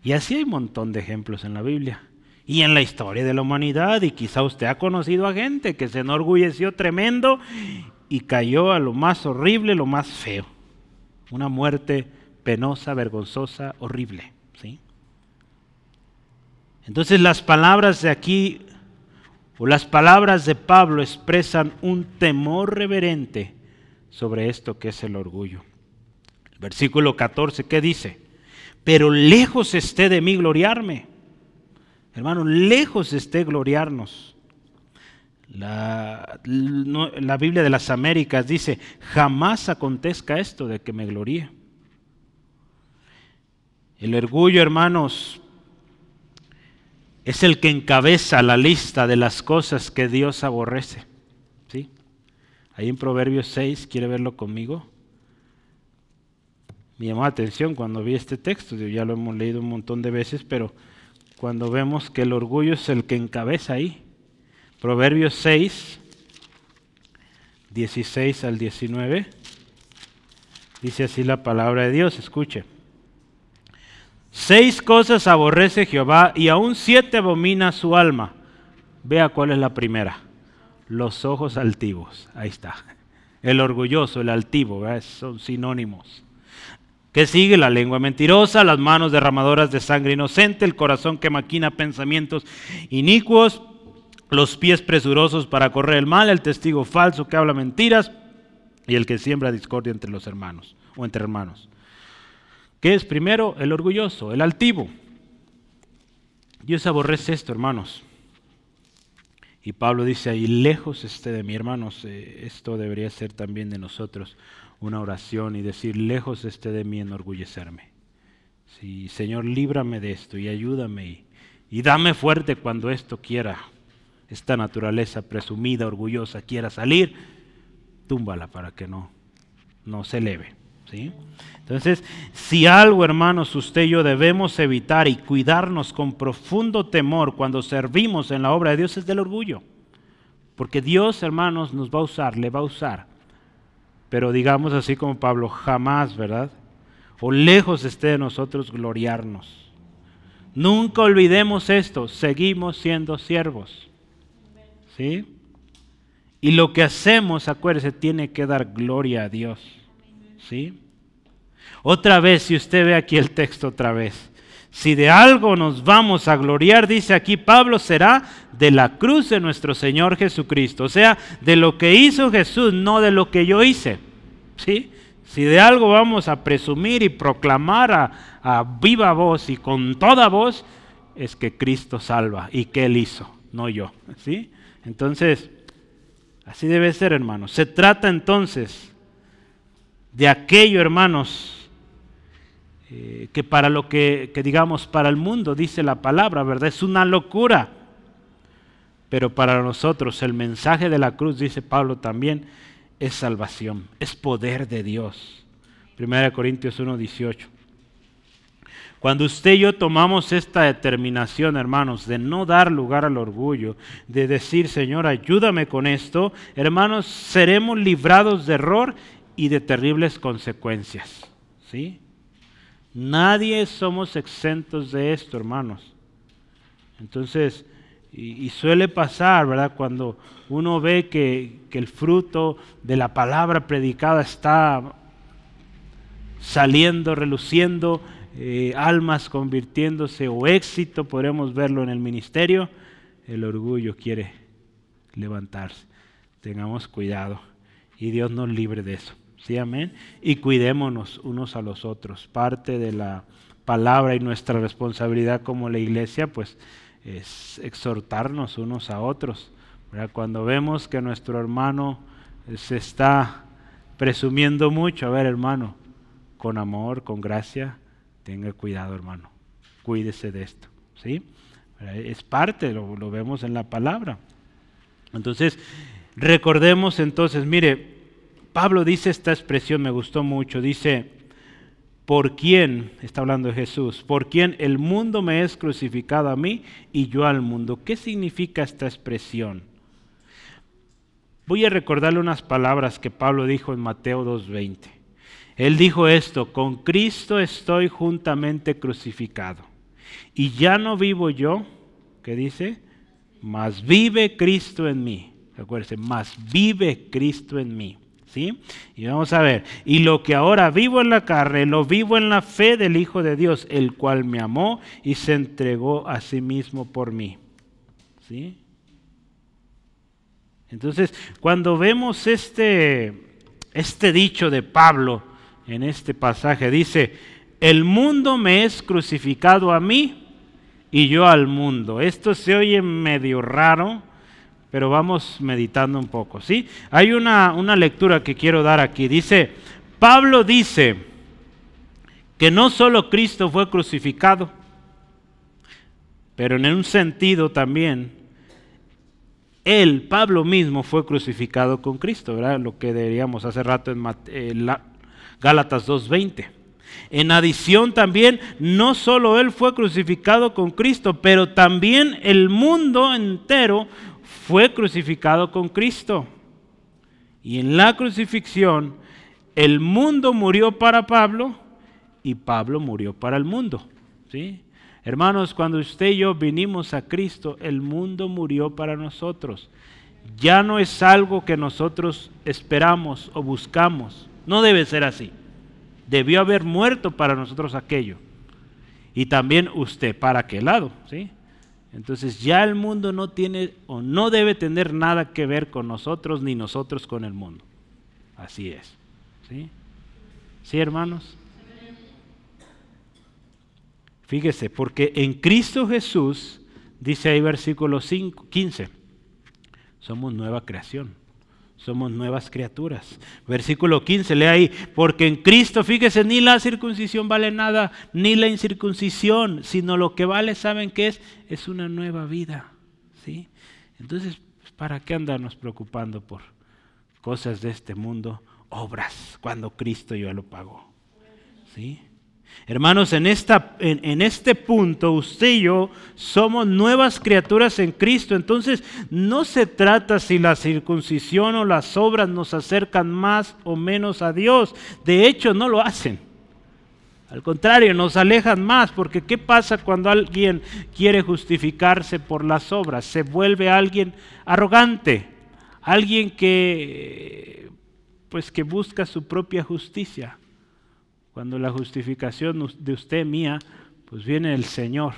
Y así hay un montón de ejemplos en la Biblia y en la historia de la humanidad. Y quizá usted ha conocido a gente que se enorgulleció tremendo y cayó a lo más horrible, lo más feo. Una muerte penosa, vergonzosa, horrible. ¿sí? Entonces las palabras de aquí, o las palabras de Pablo expresan un temor reverente sobre esto que es el orgullo. Versículo 14, ¿qué dice? Pero lejos esté de mí gloriarme. Hermano, lejos esté gloriarnos La, Biblia de las Américas dice, jamás acontezca esto de que me gloríe. El orgullo, hermanos, es el que encabeza la lista de las cosas que Dios aborrece. ¿Sí? Ahí en Proverbios 6, ¿quiere verlo conmigo? Me llamó la atención cuando vi este texto, ya lo hemos leído un montón de veces, pero cuando vemos que el orgullo es el que encabeza ahí. Proverbios 6, 16 al 19, dice así la palabra de Dios, escuche. Seis cosas aborrece Jehová y aún siete abomina su alma. Vea cuál es la primera. Los ojos altivos. Ahí está. El orgulloso, el altivo, son sinónimos. ¿Qué sigue? La lengua mentirosa, las manos derramadoras de sangre inocente, el corazón que maquina pensamientos inicuos, los pies presurosos para correr el mal, el testigo falso que habla mentiras y el que siembra discordia entre los hermanos o entre hermanos. ¿Qué es primero? El orgulloso, el altivo. Dios aborrece esto, hermanos. Y Pablo dice ahí, lejos esté de mí, hermanos, eh, esto debería ser también de nosotros una oración y decir, lejos esté de mí enorgullecerme. Sí, Señor, líbrame de esto y ayúdame y, dame fuerte cuando esto quiera, esta naturaleza presumida, orgullosa, quiera salir, túmbala para que no, no se eleve. ¿sí? Entonces, si algo, hermanos, usted y yo debemos evitar y cuidarnos con profundo temor cuando servimos en la obra de Dios es del orgullo. Porque Dios, hermanos, nos va a usar, le va a usar. Pero digamos así como Pablo, jamás, ¿verdad? O lejos esté de nosotros gloriarnos. Nunca olvidemos esto, seguimos siendo siervos. ¿Sí? Y lo que hacemos, acuérdese, tiene que dar gloria a Dios. ¿Sí? Otra vez, si usted ve aquí el texto otra vez, si de algo nos vamos a gloriar, dice aquí Pablo, será de la cruz de nuestro Señor Jesucristo. O sea, de lo que hizo Jesús, no de lo que yo hice. ¿Sí? Si de algo vamos a presumir y proclamar a, a viva voz y con toda voz, es que Cristo salva y que Él hizo, no yo. ¿Sí? Entonces, así debe ser, hermanos. Se trata entonces de aquello, hermanos, eh, que para lo que, digamos, para el mundo dice la palabra, ¿verdad? Es una locura. Pero para nosotros el mensaje de la cruz, dice Pablo también, es salvación, es poder de Dios. 1 Corintios 1:18. Cuando usted y yo tomamos esta determinación, hermanos, de no dar lugar al orgullo, de decir, Señor, ayúdame con esto, hermanos, seremos librados de error y de terribles consecuencias. ¿Sí? Nadie somos exentos de esto, hermanos. Entonces, y, suele pasar, ¿verdad? Cuando uno ve que, el fruto de la palabra predicada está saliendo, reluciendo, eh, almas convirtiéndose o éxito, podremos verlo en el ministerio, el orgullo quiere levantarse. Tengamos cuidado y Dios nos libre de eso. ¿Sí, amén? Y cuidémonos unos a los otros. Parte de la palabra y nuestra responsabilidad como la iglesia, pues es exhortarnos unos a otros. Cuando vemos que nuestro hermano se está presumiendo mucho, a ver hermano, con amor, con gracia, tenga cuidado hermano, cuídese de esto. ¿sí? Es parte, lo, lo vemos en la palabra. Entonces, recordemos entonces, mire, Pablo dice esta expresión, me gustó mucho, dice, por quién, está hablando de Jesús, por quién el mundo me es crucificado a mí y yo al mundo. ¿Qué significa esta expresión? Voy a recordarle unas palabras que Pablo dijo en Mateo 2.20. Él dijo esto, con Cristo estoy juntamente crucificado. Y ya no vivo yo, ¿qué dice? Mas vive Cristo en mí. Acuérdense, más vive Cristo en mí. Y vamos a ver, y lo que ahora vivo en la carne, lo vivo en la fe del Hijo de Dios, el cual me amó y se entregó a sí mismo por mí. ¿Sí? Entonces, cuando vemos este, este dicho de Pablo en este pasaje, dice, el mundo me es crucificado a mí y yo al mundo. Esto se oye medio raro, pero vamos meditando un poco, ¿sí? Hay una, una lectura que quiero dar aquí. Dice, Pablo dice que no solo Cristo fue crucificado, pero en un sentido también, él, Pablo mismo, fue crucificado con Cristo, ¿verdad? Lo que diríamos hace rato en eh, Gálatas 2.20. En adición también, no solo él fue crucificado con Cristo, pero también el mundo entero fue crucificado con Cristo. Y en la crucifixión, el mundo murió para Pablo y Pablo murió para el mundo. ¿sí? Hermanos, cuando usted y yo vinimos a Cristo, el mundo murió para nosotros. Ya no es algo que nosotros esperamos o buscamos. No debe ser así. Debió haber muerto para nosotros aquello. Y también usted, ¿para qué lado? ¿Sí? Entonces ya el mundo no tiene o no debe tener nada que ver con nosotros ni nosotros con el mundo. Así es. ¿Sí? ¿Sí, hermanos? Fíjese, porque en Cristo Jesús, dice ahí versículo 5, 15, somos nueva creación, somos nuevas criaturas. Versículo 15, lee ahí, porque en Cristo, fíjese, ni la circuncisión vale nada, ni la incircuncisión, sino lo que vale, ¿saben qué es? Es una nueva vida. ¿sí? Entonces, ¿para qué andarnos preocupando por cosas de este mundo? Obras, cuando Cristo ya lo pagó. ¿Sí? Hermanos, en, esta, en, este punto usted y yo somos nuevas criaturas en Cristo. Entonces no se trata si la circuncisión o las obras nos acercan más o menos a Dios. De hecho, no lo hacen. Al contrario, nos alejan más, porque ¿qué pasa cuando alguien quiere justificarse por las obras? Se vuelve alguien arrogante, alguien que pues que busca su propia justicia. Cuando la justificación de usted mía, pues viene el Señor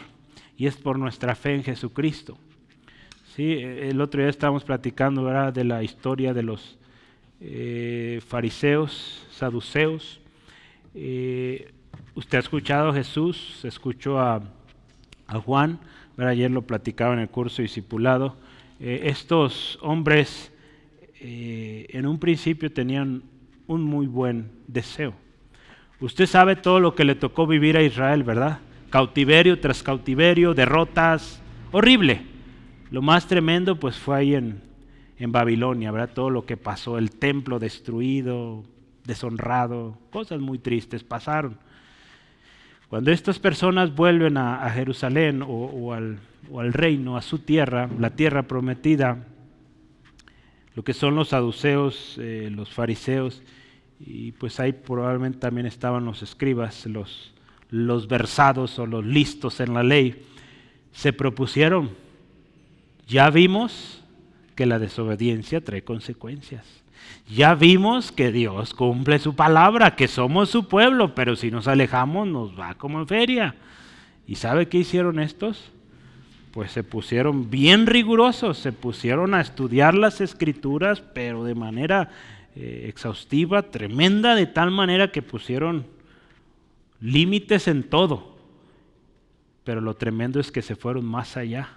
y es por nuestra fe en Jesucristo. Sí, el otro día estábamos platicando de la historia de los eh, fariseos, saduceos. Eh, usted ha escuchado a Jesús, escuchó a, Juan, ayer lo platicaba en el curso discipulado. Eh, estos hombres en un principio tenían un muy buen deseo Usted sabe todo lo que le tocó vivir a Israel, ¿verdad? Cautiverio tras cautiverio, derrotas, horrible. Lo más tremendo pues fue ahí en, en Babilonia, ¿verdad? Todo lo que pasó, el templo destruido, deshonrado, cosas muy tristes pasaron. Cuando estas personas vuelven a, Jerusalén o, al, reino, a su tierra, la tierra prometida, lo que son los saduceos, eh, los fariseos, y pues ahí probablemente también estaban los escribas, los, los versados o los listos en la ley, se propusieron, ya vimos que la desobediencia trae consecuencias. Ya vimos que Dios cumple su palabra, que somos su pueblo, pero si nos alejamos nos va como en feria. ¿Y sabe qué hicieron estos? Pues se pusieron bien rigurosos, se pusieron a estudiar las escrituras, pero de manera eh, exhaustiva, tremenda, de tal manera que pusieron límites en todo. Pero lo tremendo es que se fueron más allá.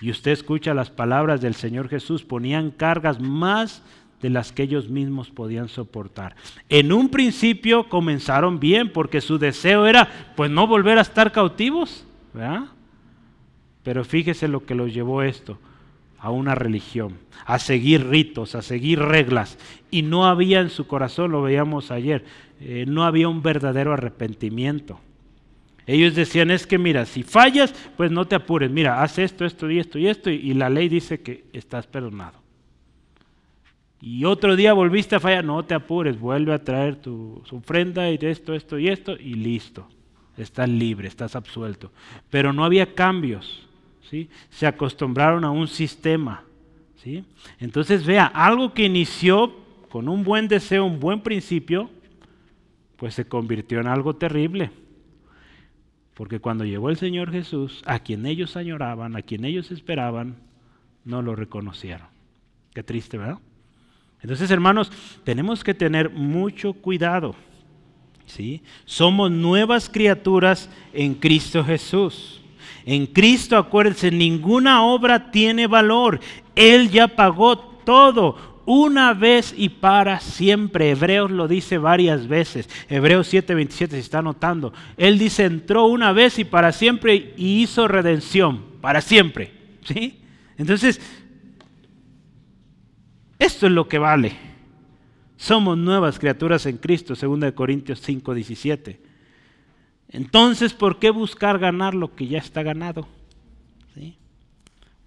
Y usted escucha las palabras del Señor Jesús, ponían cargas más de las que ellos mismos podían soportar. En un principio comenzaron bien porque su deseo era pues no volver a estar cautivos, Pero fíjese lo que los llevó esto a una religión, a seguir ritos, a seguir reglas. Y no había en su corazón, lo veíamos ayer, eh, no había un verdadero arrepentimiento. Ellos decían, es que mira, si fallas, pues no te apures, mira, haz esto, esto y esto y esto, y, la ley dice que estás perdonado. Y otro día volviste a fallar, no te apures, vuelve a traer tu, ofrenda y esto, esto y esto, y listo. Estás libre, estás absuelto. Pero no había cambios. Se acostumbraron a un sistema, ¿sí? Entonces vea, algo que inició con un buen deseo, un buen principio, pues se convirtió en algo terrible. Porque cuando llegó el Señor Jesús, a quien ellos añoraban, a quien ellos esperaban, no lo reconocieron. Qué triste, ¿verdad? Entonces, hermanos, tenemos que tener mucho cuidado. ¿sí? Somos nuevas criaturas en Cristo Jesús. En Cristo, acuérdense, ninguna obra tiene valor. Él ya pagó todo una vez y para siempre. Hebreos lo dice varias veces. Hebreos 7:27 se está notando. Él dice, entró una vez y para siempre y hizo redención, para siempre. ¿Sí? Entonces, esto es lo que vale. Somos nuevas criaturas en Cristo, 2 Corintios 5:17. Entonces, ¿por qué buscar ganar lo que ya está ganado?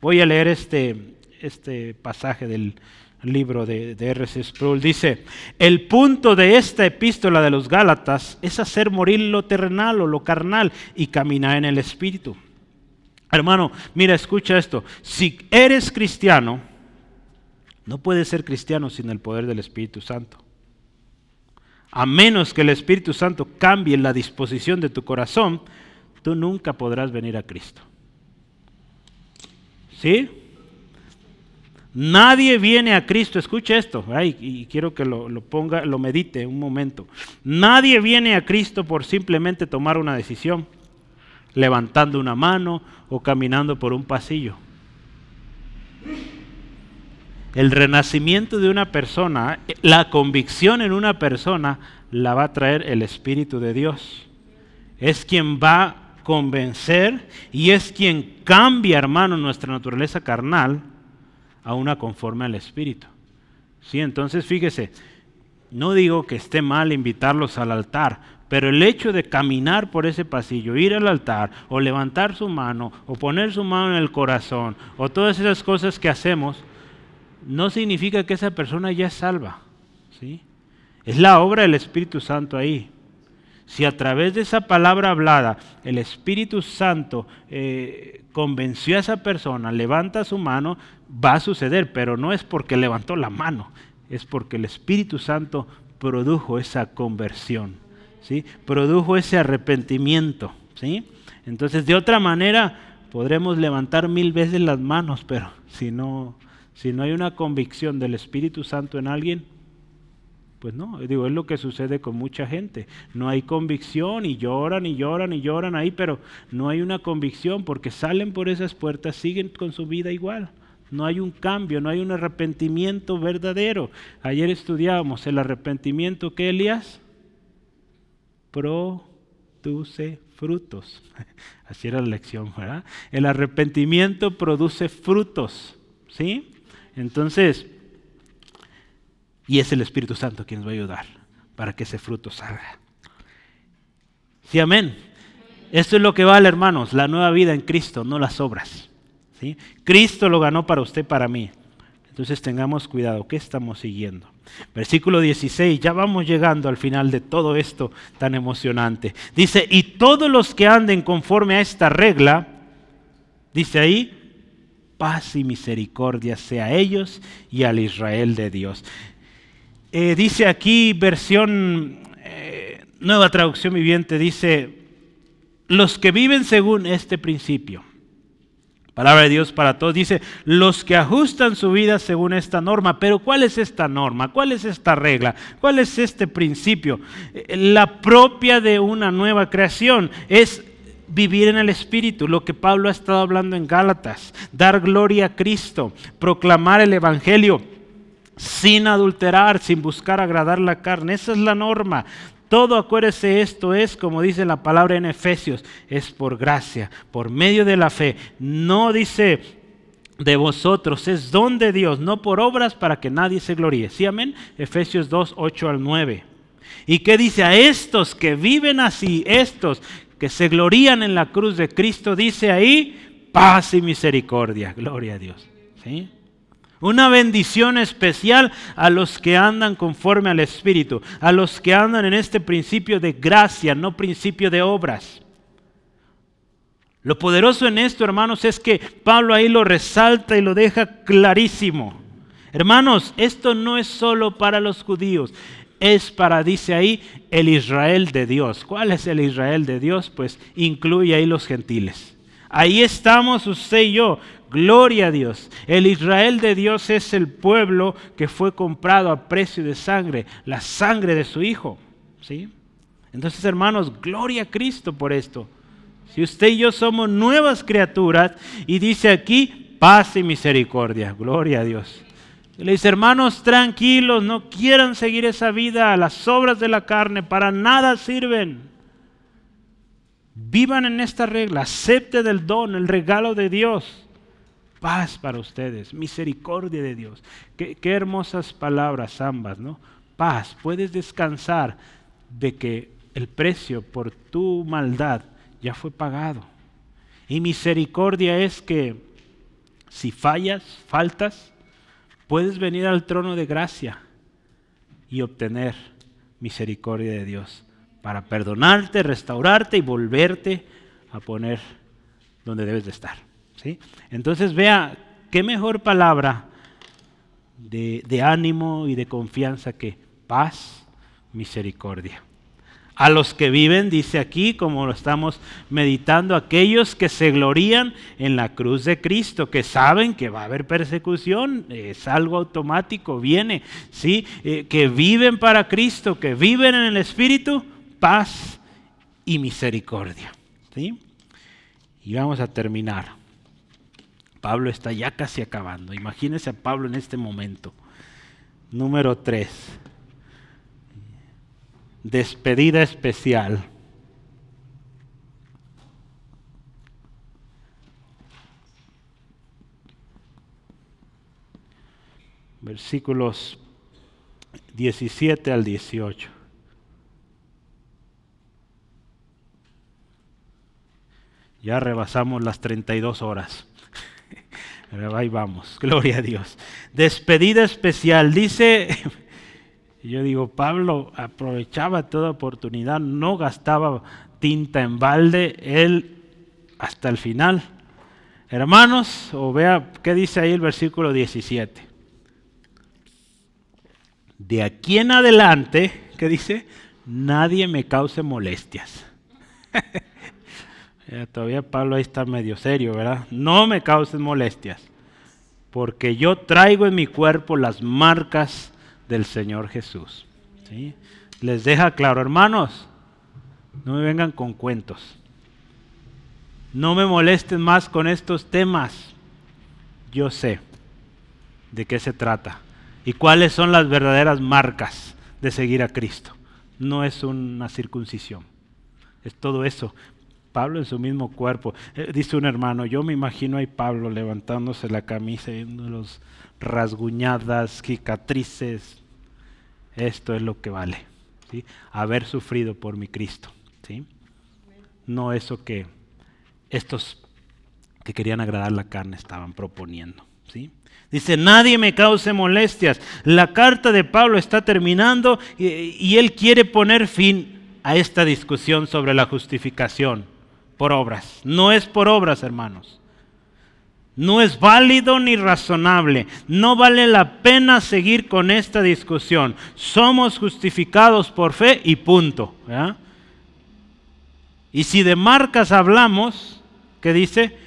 Voy a leer este, este pasaje del libro de, de R.C. Sproul. Dice, el punto de esta epístola de los Gálatas es hacer morir lo terrenal o lo carnal y caminar en el Espíritu. Hermano, mira, escucha esto. Si eres cristiano, no puedes ser cristiano sin el poder del Espíritu Santo. A menos que el Espíritu Santo cambie la disposición de tu corazón, tú nunca podrás venir a Cristo. ¿Sí? Nadie viene a Cristo, escucha esto, y quiero que lo, lo, ponga, lo medite un momento. Nadie viene a Cristo por simplemente tomar una decisión, levantando una mano o caminando por un pasillo. El renacimiento de una persona, la convicción en una persona, la va a traer el Espíritu de Dios. Es quien va a convencer y es quien cambia, hermano, nuestra naturaleza carnal a una conforme al Espíritu. ¿Sí? Entonces, fíjese, no digo que esté mal invitarlos al altar, pero el hecho de caminar por ese pasillo, ir al altar, o levantar su mano, o poner su mano en el corazón, o todas esas cosas que hacemos, no significa que esa persona ya es salva. ¿sí? Es la obra del Espíritu Santo ahí. Si a través de esa palabra hablada el Espíritu Santo eh, convenció a esa persona, levanta su mano, va a suceder, pero no es porque levantó la mano, es porque el Espíritu Santo produjo esa conversión, ¿sí? produjo ese arrepentimiento. ¿sí? Entonces, de otra manera, podremos levantar mil veces las manos, pero si no, si no hay una convicción del Espíritu Santo en alguien, pues no, digo, es lo que sucede con mucha gente. No hay convicción y lloran y lloran y lloran ahí, pero no hay una convicción porque salen por esas puertas, siguen con su vida igual. No hay un cambio, no hay un arrepentimiento verdadero. Ayer estudiábamos el arrepentimiento que Elías produce frutos. <laughs> Así era la lección, ¿verdad? El arrepentimiento produce frutos, ¿sí? Entonces, y es el Espíritu Santo quien nos va a ayudar para que ese fruto salga. Sí, amén. Esto es lo que vale, hermanos, la nueva vida en Cristo, no las obras. ¿sí? Cristo lo ganó para usted, para mí. Entonces tengamos cuidado, ¿qué estamos siguiendo? Versículo 16, ya vamos llegando al final de todo esto tan emocionante. Dice, y todos los que anden conforme a esta regla, dice ahí, paz y misericordia sea a ellos y al Israel de Dios. Eh, dice aquí, versión eh, nueva traducción viviente, dice, los que viven según este principio. Palabra de Dios para todos. Dice, los que ajustan su vida según esta norma. Pero ¿cuál es esta norma? ¿Cuál es esta regla? ¿Cuál es este principio? Eh, la propia de una nueva creación es vivir en el Espíritu, lo que Pablo ha estado hablando en Gálatas, dar gloria a Cristo, proclamar el Evangelio sin adulterar, sin buscar agradar la carne. Esa es la norma. Todo, acuérdese, esto es, como dice la palabra en Efesios, es por gracia, por medio de la fe. No dice de vosotros, es don de Dios, no por obras para que nadie se gloríe. ¿Sí, amén? Efesios 2, 8 al 9. ¿Y qué dice? A estos que viven así, estos que se glorían en la cruz de Cristo, dice ahí, paz y misericordia. Gloria a Dios. ¿Sí? Una bendición especial a los que andan conforme al Espíritu, a los que andan en este principio de gracia, no principio de obras. Lo poderoso en esto, hermanos, es que Pablo ahí lo resalta y lo deja clarísimo. Hermanos, esto no es solo para los judíos, es para, dice ahí, el Israel de Dios. ¿Cuál es el Israel de Dios? Pues incluye ahí los gentiles. Ahí estamos usted y yo. Gloria a Dios. El Israel de Dios es el pueblo que fue comprado a precio de sangre, la sangre de su Hijo. ¿sí? Entonces, hermanos, gloria a Cristo por esto. Si usted y yo somos nuevas criaturas y dice aquí paz y misericordia, gloria a Dios. Le dice, hermanos, tranquilos, no quieran seguir esa vida, las obras de la carne para nada sirven. Vivan en esta regla, acepte del don, el regalo de Dios. Paz para ustedes, misericordia de Dios. Qué, qué hermosas palabras ambas, ¿no? Paz, puedes descansar de que el precio por tu maldad ya fue pagado. Y misericordia es que si fallas, faltas, puedes venir al trono de gracia y obtener misericordia de Dios para perdonarte, restaurarte y volverte a poner donde debes de estar. ¿sí? Entonces vea, qué mejor palabra de, de ánimo y de confianza que paz, misericordia a los que viven, dice aquí, como lo estamos meditando, aquellos que se glorían en la cruz de Cristo, que saben que va a haber persecución, es algo automático, viene, ¿sí? Eh, que viven para Cristo, que viven en el Espíritu, paz y misericordia. ¿sí? Y vamos a terminar. Pablo está ya casi acabando. Imagínense a Pablo en este momento. Número 3 despedida especial. Versículos 17 al 18. Ya rebasamos las 32 horas. Pero <laughs> ahí vamos, gloria a Dios. Despedida especial, dice y yo digo, Pablo aprovechaba toda oportunidad, no gastaba tinta en balde, él hasta el final. Hermanos, o vea qué dice ahí el versículo 17. De aquí en adelante, ¿qué dice? Nadie me cause molestias. <laughs> todavía Pablo ahí está medio serio, ¿verdad? No me causen molestias, porque yo traigo en mi cuerpo las marcas del Señor Jesús. ¿sí? Les deja claro, hermanos, no me vengan con cuentos. No me molesten más con estos temas. Yo sé de qué se trata y cuáles son las verdaderas marcas de seguir a Cristo. No es una circuncisión, es todo eso. Pablo en su mismo cuerpo. Eh, dice un hermano, yo me imagino a Pablo levantándose la camisa y los rasguñadas, cicatrices. Esto es lo que vale. ¿sí? Haber sufrido por mi Cristo. ¿sí? No eso que estos que querían agradar la carne estaban proponiendo. ¿sí? Dice, nadie me cause molestias. La carta de Pablo está terminando y él quiere poner fin a esta discusión sobre la justificación por obras. No es por obras, hermanos. No es válido ni razonable. No vale la pena seguir con esta discusión. Somos justificados por fe y punto. Y si de marcas hablamos, ¿qué dice?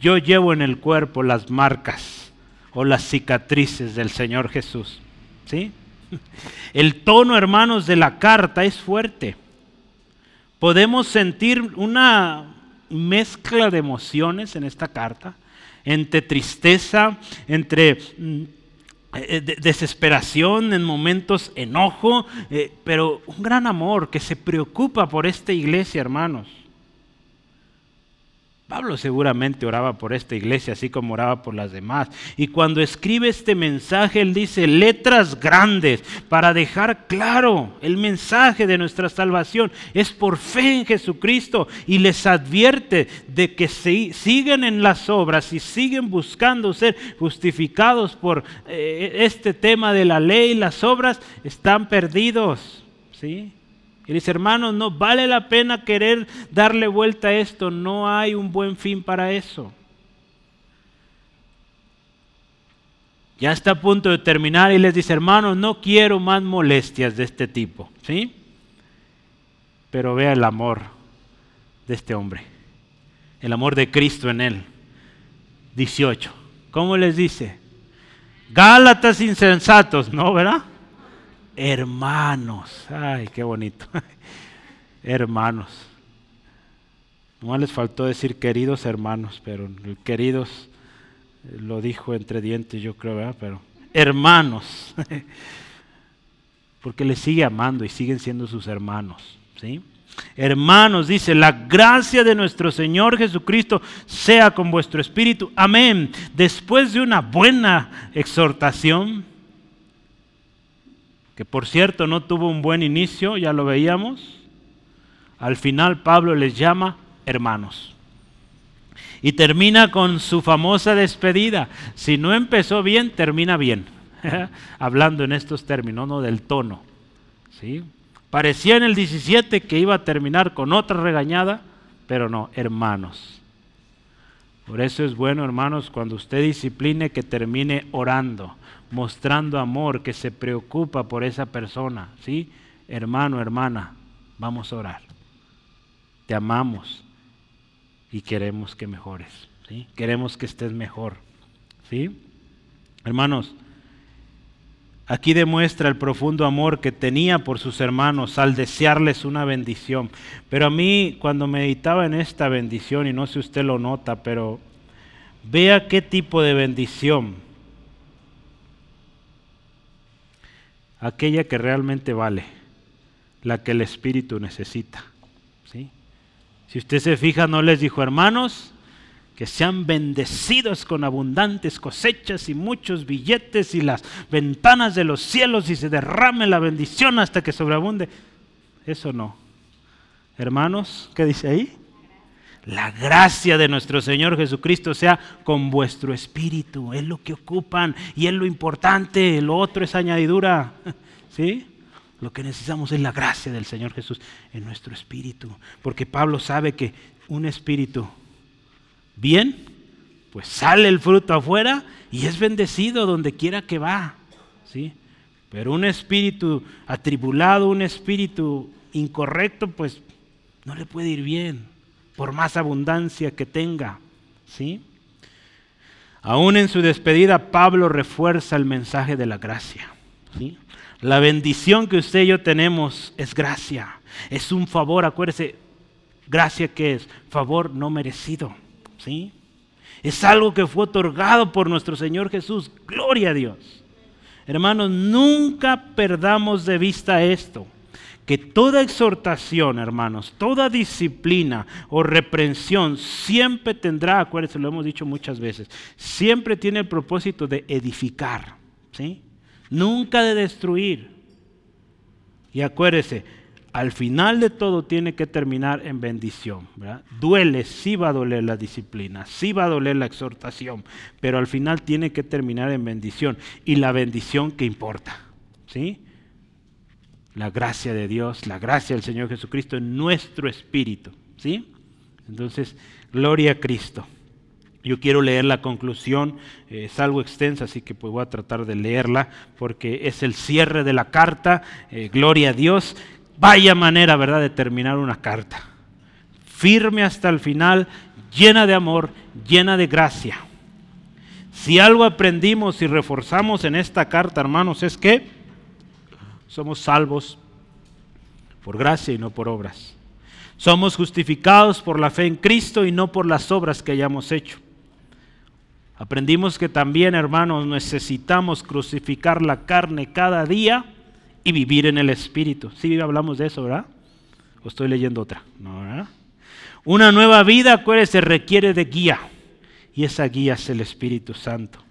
Yo llevo en el cuerpo las marcas o las cicatrices del Señor Jesús. ¿Sí? <laughs> El tono, hermanos, de la carta es fuerte. Podemos sentir una mezcla de emociones en esta carta entre tristeza, entre mm, eh, desesperación, en momentos enojo, eh, pero un gran amor que se preocupa por esta iglesia, hermanos. Pablo seguramente oraba por esta iglesia, así como oraba por las demás. Y cuando escribe este mensaje, él dice letras grandes para dejar claro el mensaje de nuestra salvación. Es por fe en Jesucristo y les advierte de que si siguen en las obras y siguen buscando ser justificados por eh, este tema de la ley y las obras, están perdidos. ¿Sí? Y dice, hermanos, no vale la pena querer darle vuelta a esto, no hay un buen fin para eso. Ya está a punto de terminar y les dice, hermanos, no quiero más molestias de este tipo, ¿sí? Pero vea el amor de este hombre, el amor de Cristo en él. 18. ¿Cómo les dice? Gálatas insensatos, ¿no, verdad? Hermanos. Ay, qué bonito. <laughs> hermanos. No les faltó decir queridos hermanos, pero queridos eh, lo dijo entre dientes, yo creo. Pero hermanos, <laughs> porque les sigue amando y siguen siendo sus hermanos, ¿sí? Hermanos, dice, la gracia de nuestro Señor Jesucristo sea con vuestro espíritu. Amén. Después de una buena exhortación, que por cierto no tuvo un buen inicio, ya lo veíamos, al final Pablo les llama hermanos. Y termina con su famosa despedida. Si no empezó bien, termina bien. <laughs> Hablando en estos términos, no del tono. ¿sí? Parecía en el 17 que iba a terminar con otra regañada, pero no, hermanos. Por eso es bueno, hermanos, cuando usted discipline que termine orando, mostrando amor, que se preocupa por esa persona, ¿sí? Hermano, hermana, vamos a orar. Te amamos y queremos que mejores, ¿sí? Queremos que estés mejor, ¿sí? Hermanos, aquí demuestra el profundo amor que tenía por sus hermanos al desearles una bendición. Pero a mí, cuando meditaba en esta bendición, y no sé si usted lo nota, pero vea qué tipo de bendición aquella que realmente vale, la que el Espíritu necesita. ¿sí? Si usted se fija, no les dijo, hermanos, que sean bendecidos con abundantes cosechas y muchos billetes y las ventanas de los cielos y se derrame la bendición hasta que sobreabunde. Eso no. Hermanos, ¿qué dice ahí? La gracia de nuestro Señor Jesucristo sea con vuestro espíritu. Es lo que ocupan y es lo importante. Lo otro es añadidura. <laughs> ¿Sí? Lo que necesitamos es la gracia del Señor Jesús en nuestro espíritu. Porque Pablo sabe que un espíritu bien, pues sale el fruto afuera y es bendecido donde quiera que va. ¿Sí? Pero un espíritu atribulado, un espíritu incorrecto, pues no le puede ir bien por más abundancia que tenga. ¿sí? Aún en su despedida, Pablo refuerza el mensaje de la gracia. ¿sí? La bendición que usted y yo tenemos es gracia, es un favor, acuérdese, gracia que es favor no merecido. ¿sí? Es algo que fue otorgado por nuestro Señor Jesús. Gloria a Dios. Hermanos, nunca perdamos de vista esto que toda exhortación, hermanos, toda disciplina o reprensión siempre tendrá, acuérdense, lo hemos dicho muchas veces, siempre tiene el propósito de edificar, ¿sí? Nunca de destruir. Y acuérdese, al final de todo tiene que terminar en bendición. Duele, sí va a doler la disciplina, sí va a doler la exhortación, pero al final tiene que terminar en bendición. Y la bendición que importa. ¿sí? La gracia de Dios, la gracia del Señor Jesucristo en nuestro espíritu. ¿sí? Entonces, gloria a Cristo. Yo quiero leer la conclusión, eh, es algo extensa, así que pues voy a tratar de leerla porque es el cierre de la carta, eh, gloria a Dios. Vaya manera, ¿verdad?, de terminar una carta. Firme hasta el final, llena de amor, llena de gracia. Si algo aprendimos y reforzamos en esta carta, hermanos, es que somos salvos por gracia y no por obras. Somos justificados por la fe en Cristo y no por las obras que hayamos hecho. Aprendimos que también, hermanos, necesitamos crucificar la carne cada día y vivir en el Espíritu. Sí, hablamos de eso, ¿verdad? ¿O estoy leyendo otra? No, ¿verdad? Una nueva vida, acuérdense, requiere de guía. Y esa guía es el Espíritu Santo.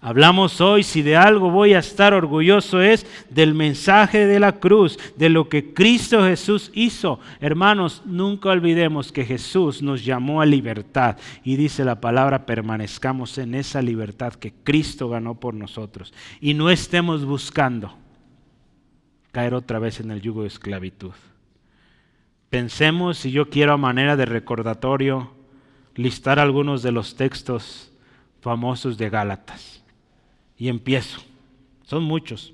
Hablamos hoy, si de algo voy a estar orgulloso es del mensaje de la cruz, de lo que Cristo Jesús hizo. Hermanos, nunca olvidemos que Jesús nos llamó a libertad y dice la palabra, permanezcamos en esa libertad que Cristo ganó por nosotros y no estemos buscando caer otra vez en el yugo de esclavitud. Pensemos, si yo quiero a manera de recordatorio, listar algunos de los textos famosos de Gálatas. Y empiezo. Son muchos.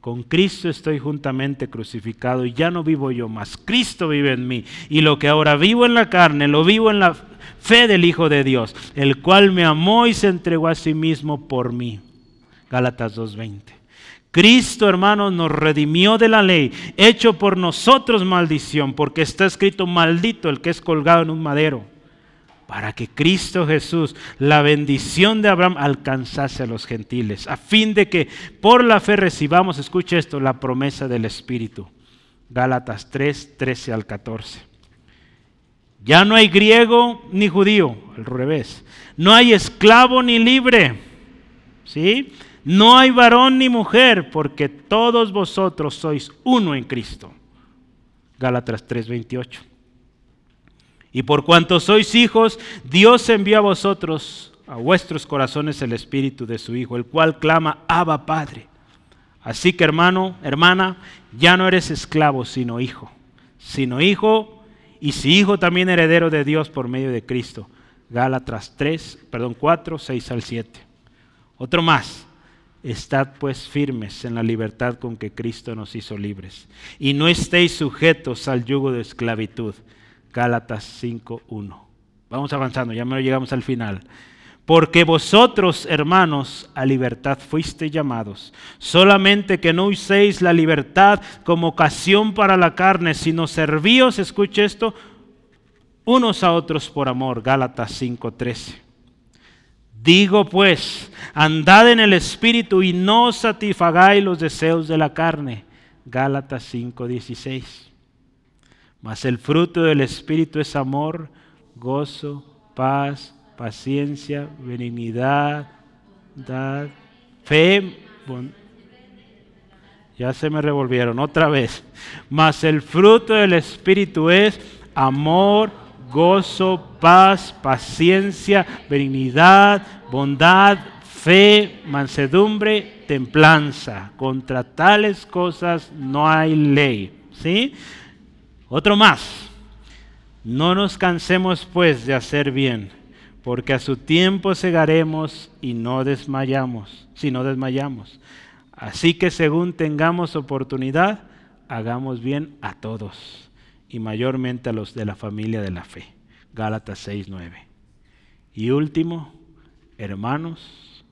Con Cristo estoy juntamente crucificado y ya no vivo yo más. Cristo vive en mí. Y lo que ahora vivo en la carne, lo vivo en la fe del Hijo de Dios, el cual me amó y se entregó a sí mismo por mí. Gálatas 2.20. Cristo, hermanos, nos redimió de la ley, hecho por nosotros maldición, porque está escrito maldito el que es colgado en un madero, para que Cristo Jesús, la bendición de Abraham, alcanzase a los gentiles, a fin de que por la fe recibamos, escuche esto, la promesa del Espíritu. Gálatas 3, 13 al 14. Ya no hay griego ni judío, al revés. No hay esclavo ni libre. ¿Sí? No hay varón ni mujer, porque todos vosotros sois uno en Cristo. Gálatas 3:28. Y por cuanto sois hijos, Dios envió a vosotros, a vuestros corazones, el Espíritu de su Hijo, el cual clama, Abba Padre. Así que hermano, hermana, ya no eres esclavo, sino hijo. Sino hijo, y si hijo también heredero de Dios por medio de Cristo. Gálatas 3, perdón, 4, 6 al 7. Otro más. Estad pues firmes en la libertad con que Cristo nos hizo libres. Y no estéis sujetos al yugo de esclavitud. Gálatas 5.1. Vamos avanzando, ya me llegamos al final. Porque vosotros, hermanos, a libertad fuisteis llamados. Solamente que no uséis la libertad como ocasión para la carne, sino servíos, escuche esto, unos a otros por amor. Gálatas 5.13. Digo pues, andad en el Espíritu y no satisfagáis los deseos de la carne. Gálatas 5:16. Mas el fruto del Espíritu es amor, gozo, paz, paciencia, benignidad, fe. Ya se me revolvieron otra vez. Mas el fruto del Espíritu es amor, gozo, paz, paciencia, benignidad, bondad, fe, mansedumbre, templanza. Contra tales cosas no hay ley. ¿Sí? Otro más. No nos cansemos pues de hacer bien, porque a su tiempo segaremos y no desmayamos, si no desmayamos. Así que según tengamos oportunidad, hagamos bien a todos y mayormente a los de la familia de la fe. Gálatas 6, 9. Y último, hermanos,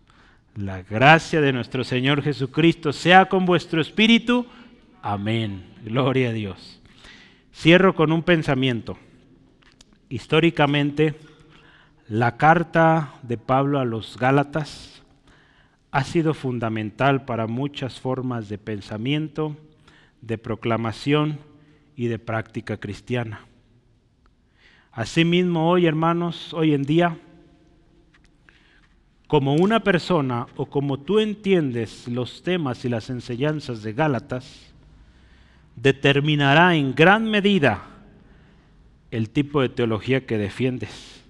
la gracia de nuestro Señor Jesucristo sea con vuestro espíritu. Amén. Gloria a Dios. Cierro con un pensamiento. Históricamente, la carta de Pablo a los Gálatas ha sido fundamental para muchas formas de pensamiento, de proclamación, y de práctica cristiana. Asimismo, hoy, hermanos, hoy en día, como una persona o como tú entiendes los temas y las enseñanzas de Gálatas, determinará en gran medida el tipo de teología que defiendes,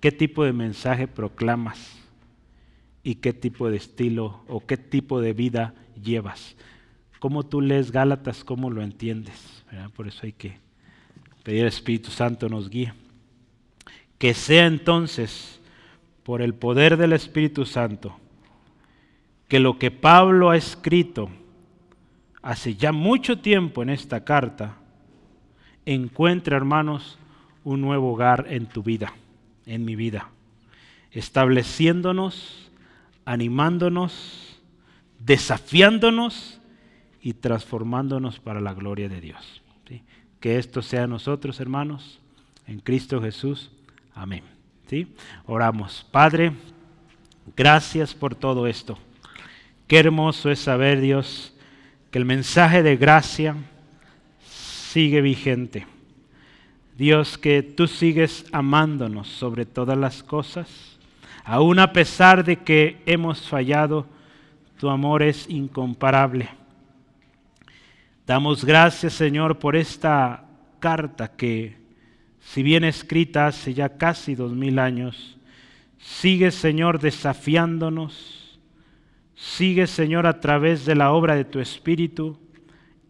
qué tipo de mensaje proclamas y qué tipo de estilo o qué tipo de vida llevas. Cómo tú lees Gálatas, cómo lo entiendes. Por eso hay que pedir al Espíritu Santo nos guíe. Que sea entonces, por el poder del Espíritu Santo, que lo que Pablo ha escrito hace ya mucho tiempo en esta carta, encuentre, hermanos, un nuevo hogar en tu vida, en mi vida, estableciéndonos, animándonos, desafiándonos y transformándonos para la gloria de Dios. Que esto sea nosotros, hermanos, en Cristo Jesús. Amén. ¿Sí? Oramos. Padre, gracias por todo esto. Qué hermoso es saber, Dios, que el mensaje de gracia sigue vigente. Dios, que tú sigues amándonos sobre todas las cosas. Aún a pesar de que hemos fallado, tu amor es incomparable. Damos gracias, Señor, por esta carta que, si bien escrita hace ya casi dos mil años, sigue, Señor, desafiándonos, sigue, Señor, a través de la obra de tu Espíritu,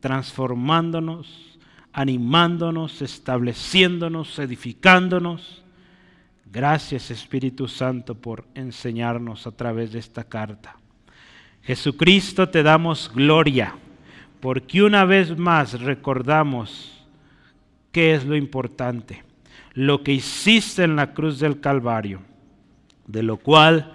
transformándonos, animándonos, estableciéndonos, edificándonos. Gracias, Espíritu Santo, por enseñarnos a través de esta carta. Jesucristo, te damos gloria porque una vez más recordamos qué es lo importante, lo que hiciste en la cruz del Calvario, de lo cual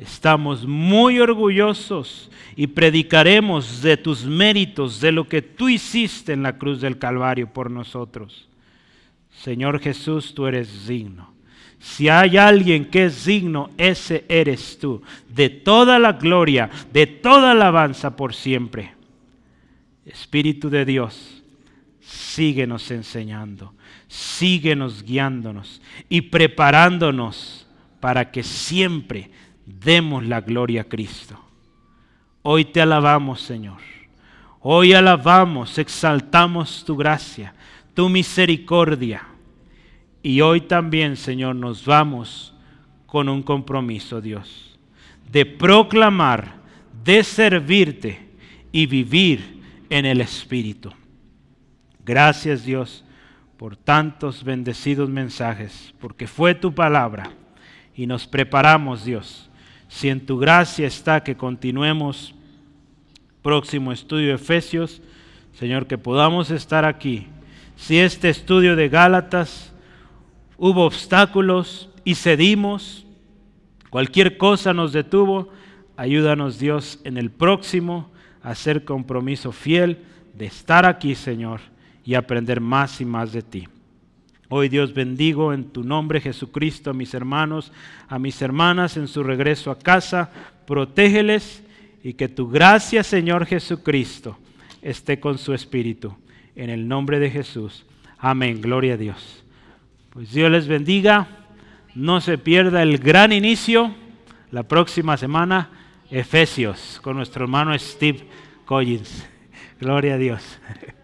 Estamos muy orgullosos y predicaremos de tus méritos, de lo que tú hiciste en la cruz del Calvario por nosotros. Señor Jesús, tú eres digno. Si hay alguien que es digno, ese eres tú, de toda la gloria, de toda alabanza por siempre. Espíritu de Dios, síguenos enseñando, síguenos guiándonos y preparándonos para que siempre demos la gloria a Cristo. Hoy te alabamos, Señor. Hoy alabamos, exaltamos tu gracia, tu misericordia. Y hoy también, Señor, nos vamos con un compromiso, Dios, de proclamar, de servirte y vivir en el Espíritu. Gracias, Dios, por tantos bendecidos mensajes, porque fue tu palabra y nos preparamos, Dios si en tu gracia está que continuemos próximo estudio de Efesios, Señor, que podamos estar aquí. Si este estudio de Gálatas hubo obstáculos y cedimos, cualquier cosa nos detuvo, ayúdanos Dios en el próximo a hacer compromiso fiel de estar aquí, Señor, y aprender más y más de ti. Hoy Dios bendigo en tu nombre Jesucristo a mis hermanos, a mis hermanas en su regreso a casa. Protégeles y que tu gracia, Señor Jesucristo, esté con su espíritu. En el nombre de Jesús. Amén. Gloria a Dios. Pues Dios les bendiga. No se pierda el gran inicio la próxima semana, Efesios, con nuestro hermano Steve Collins. <laughs> Gloria a Dios. <laughs>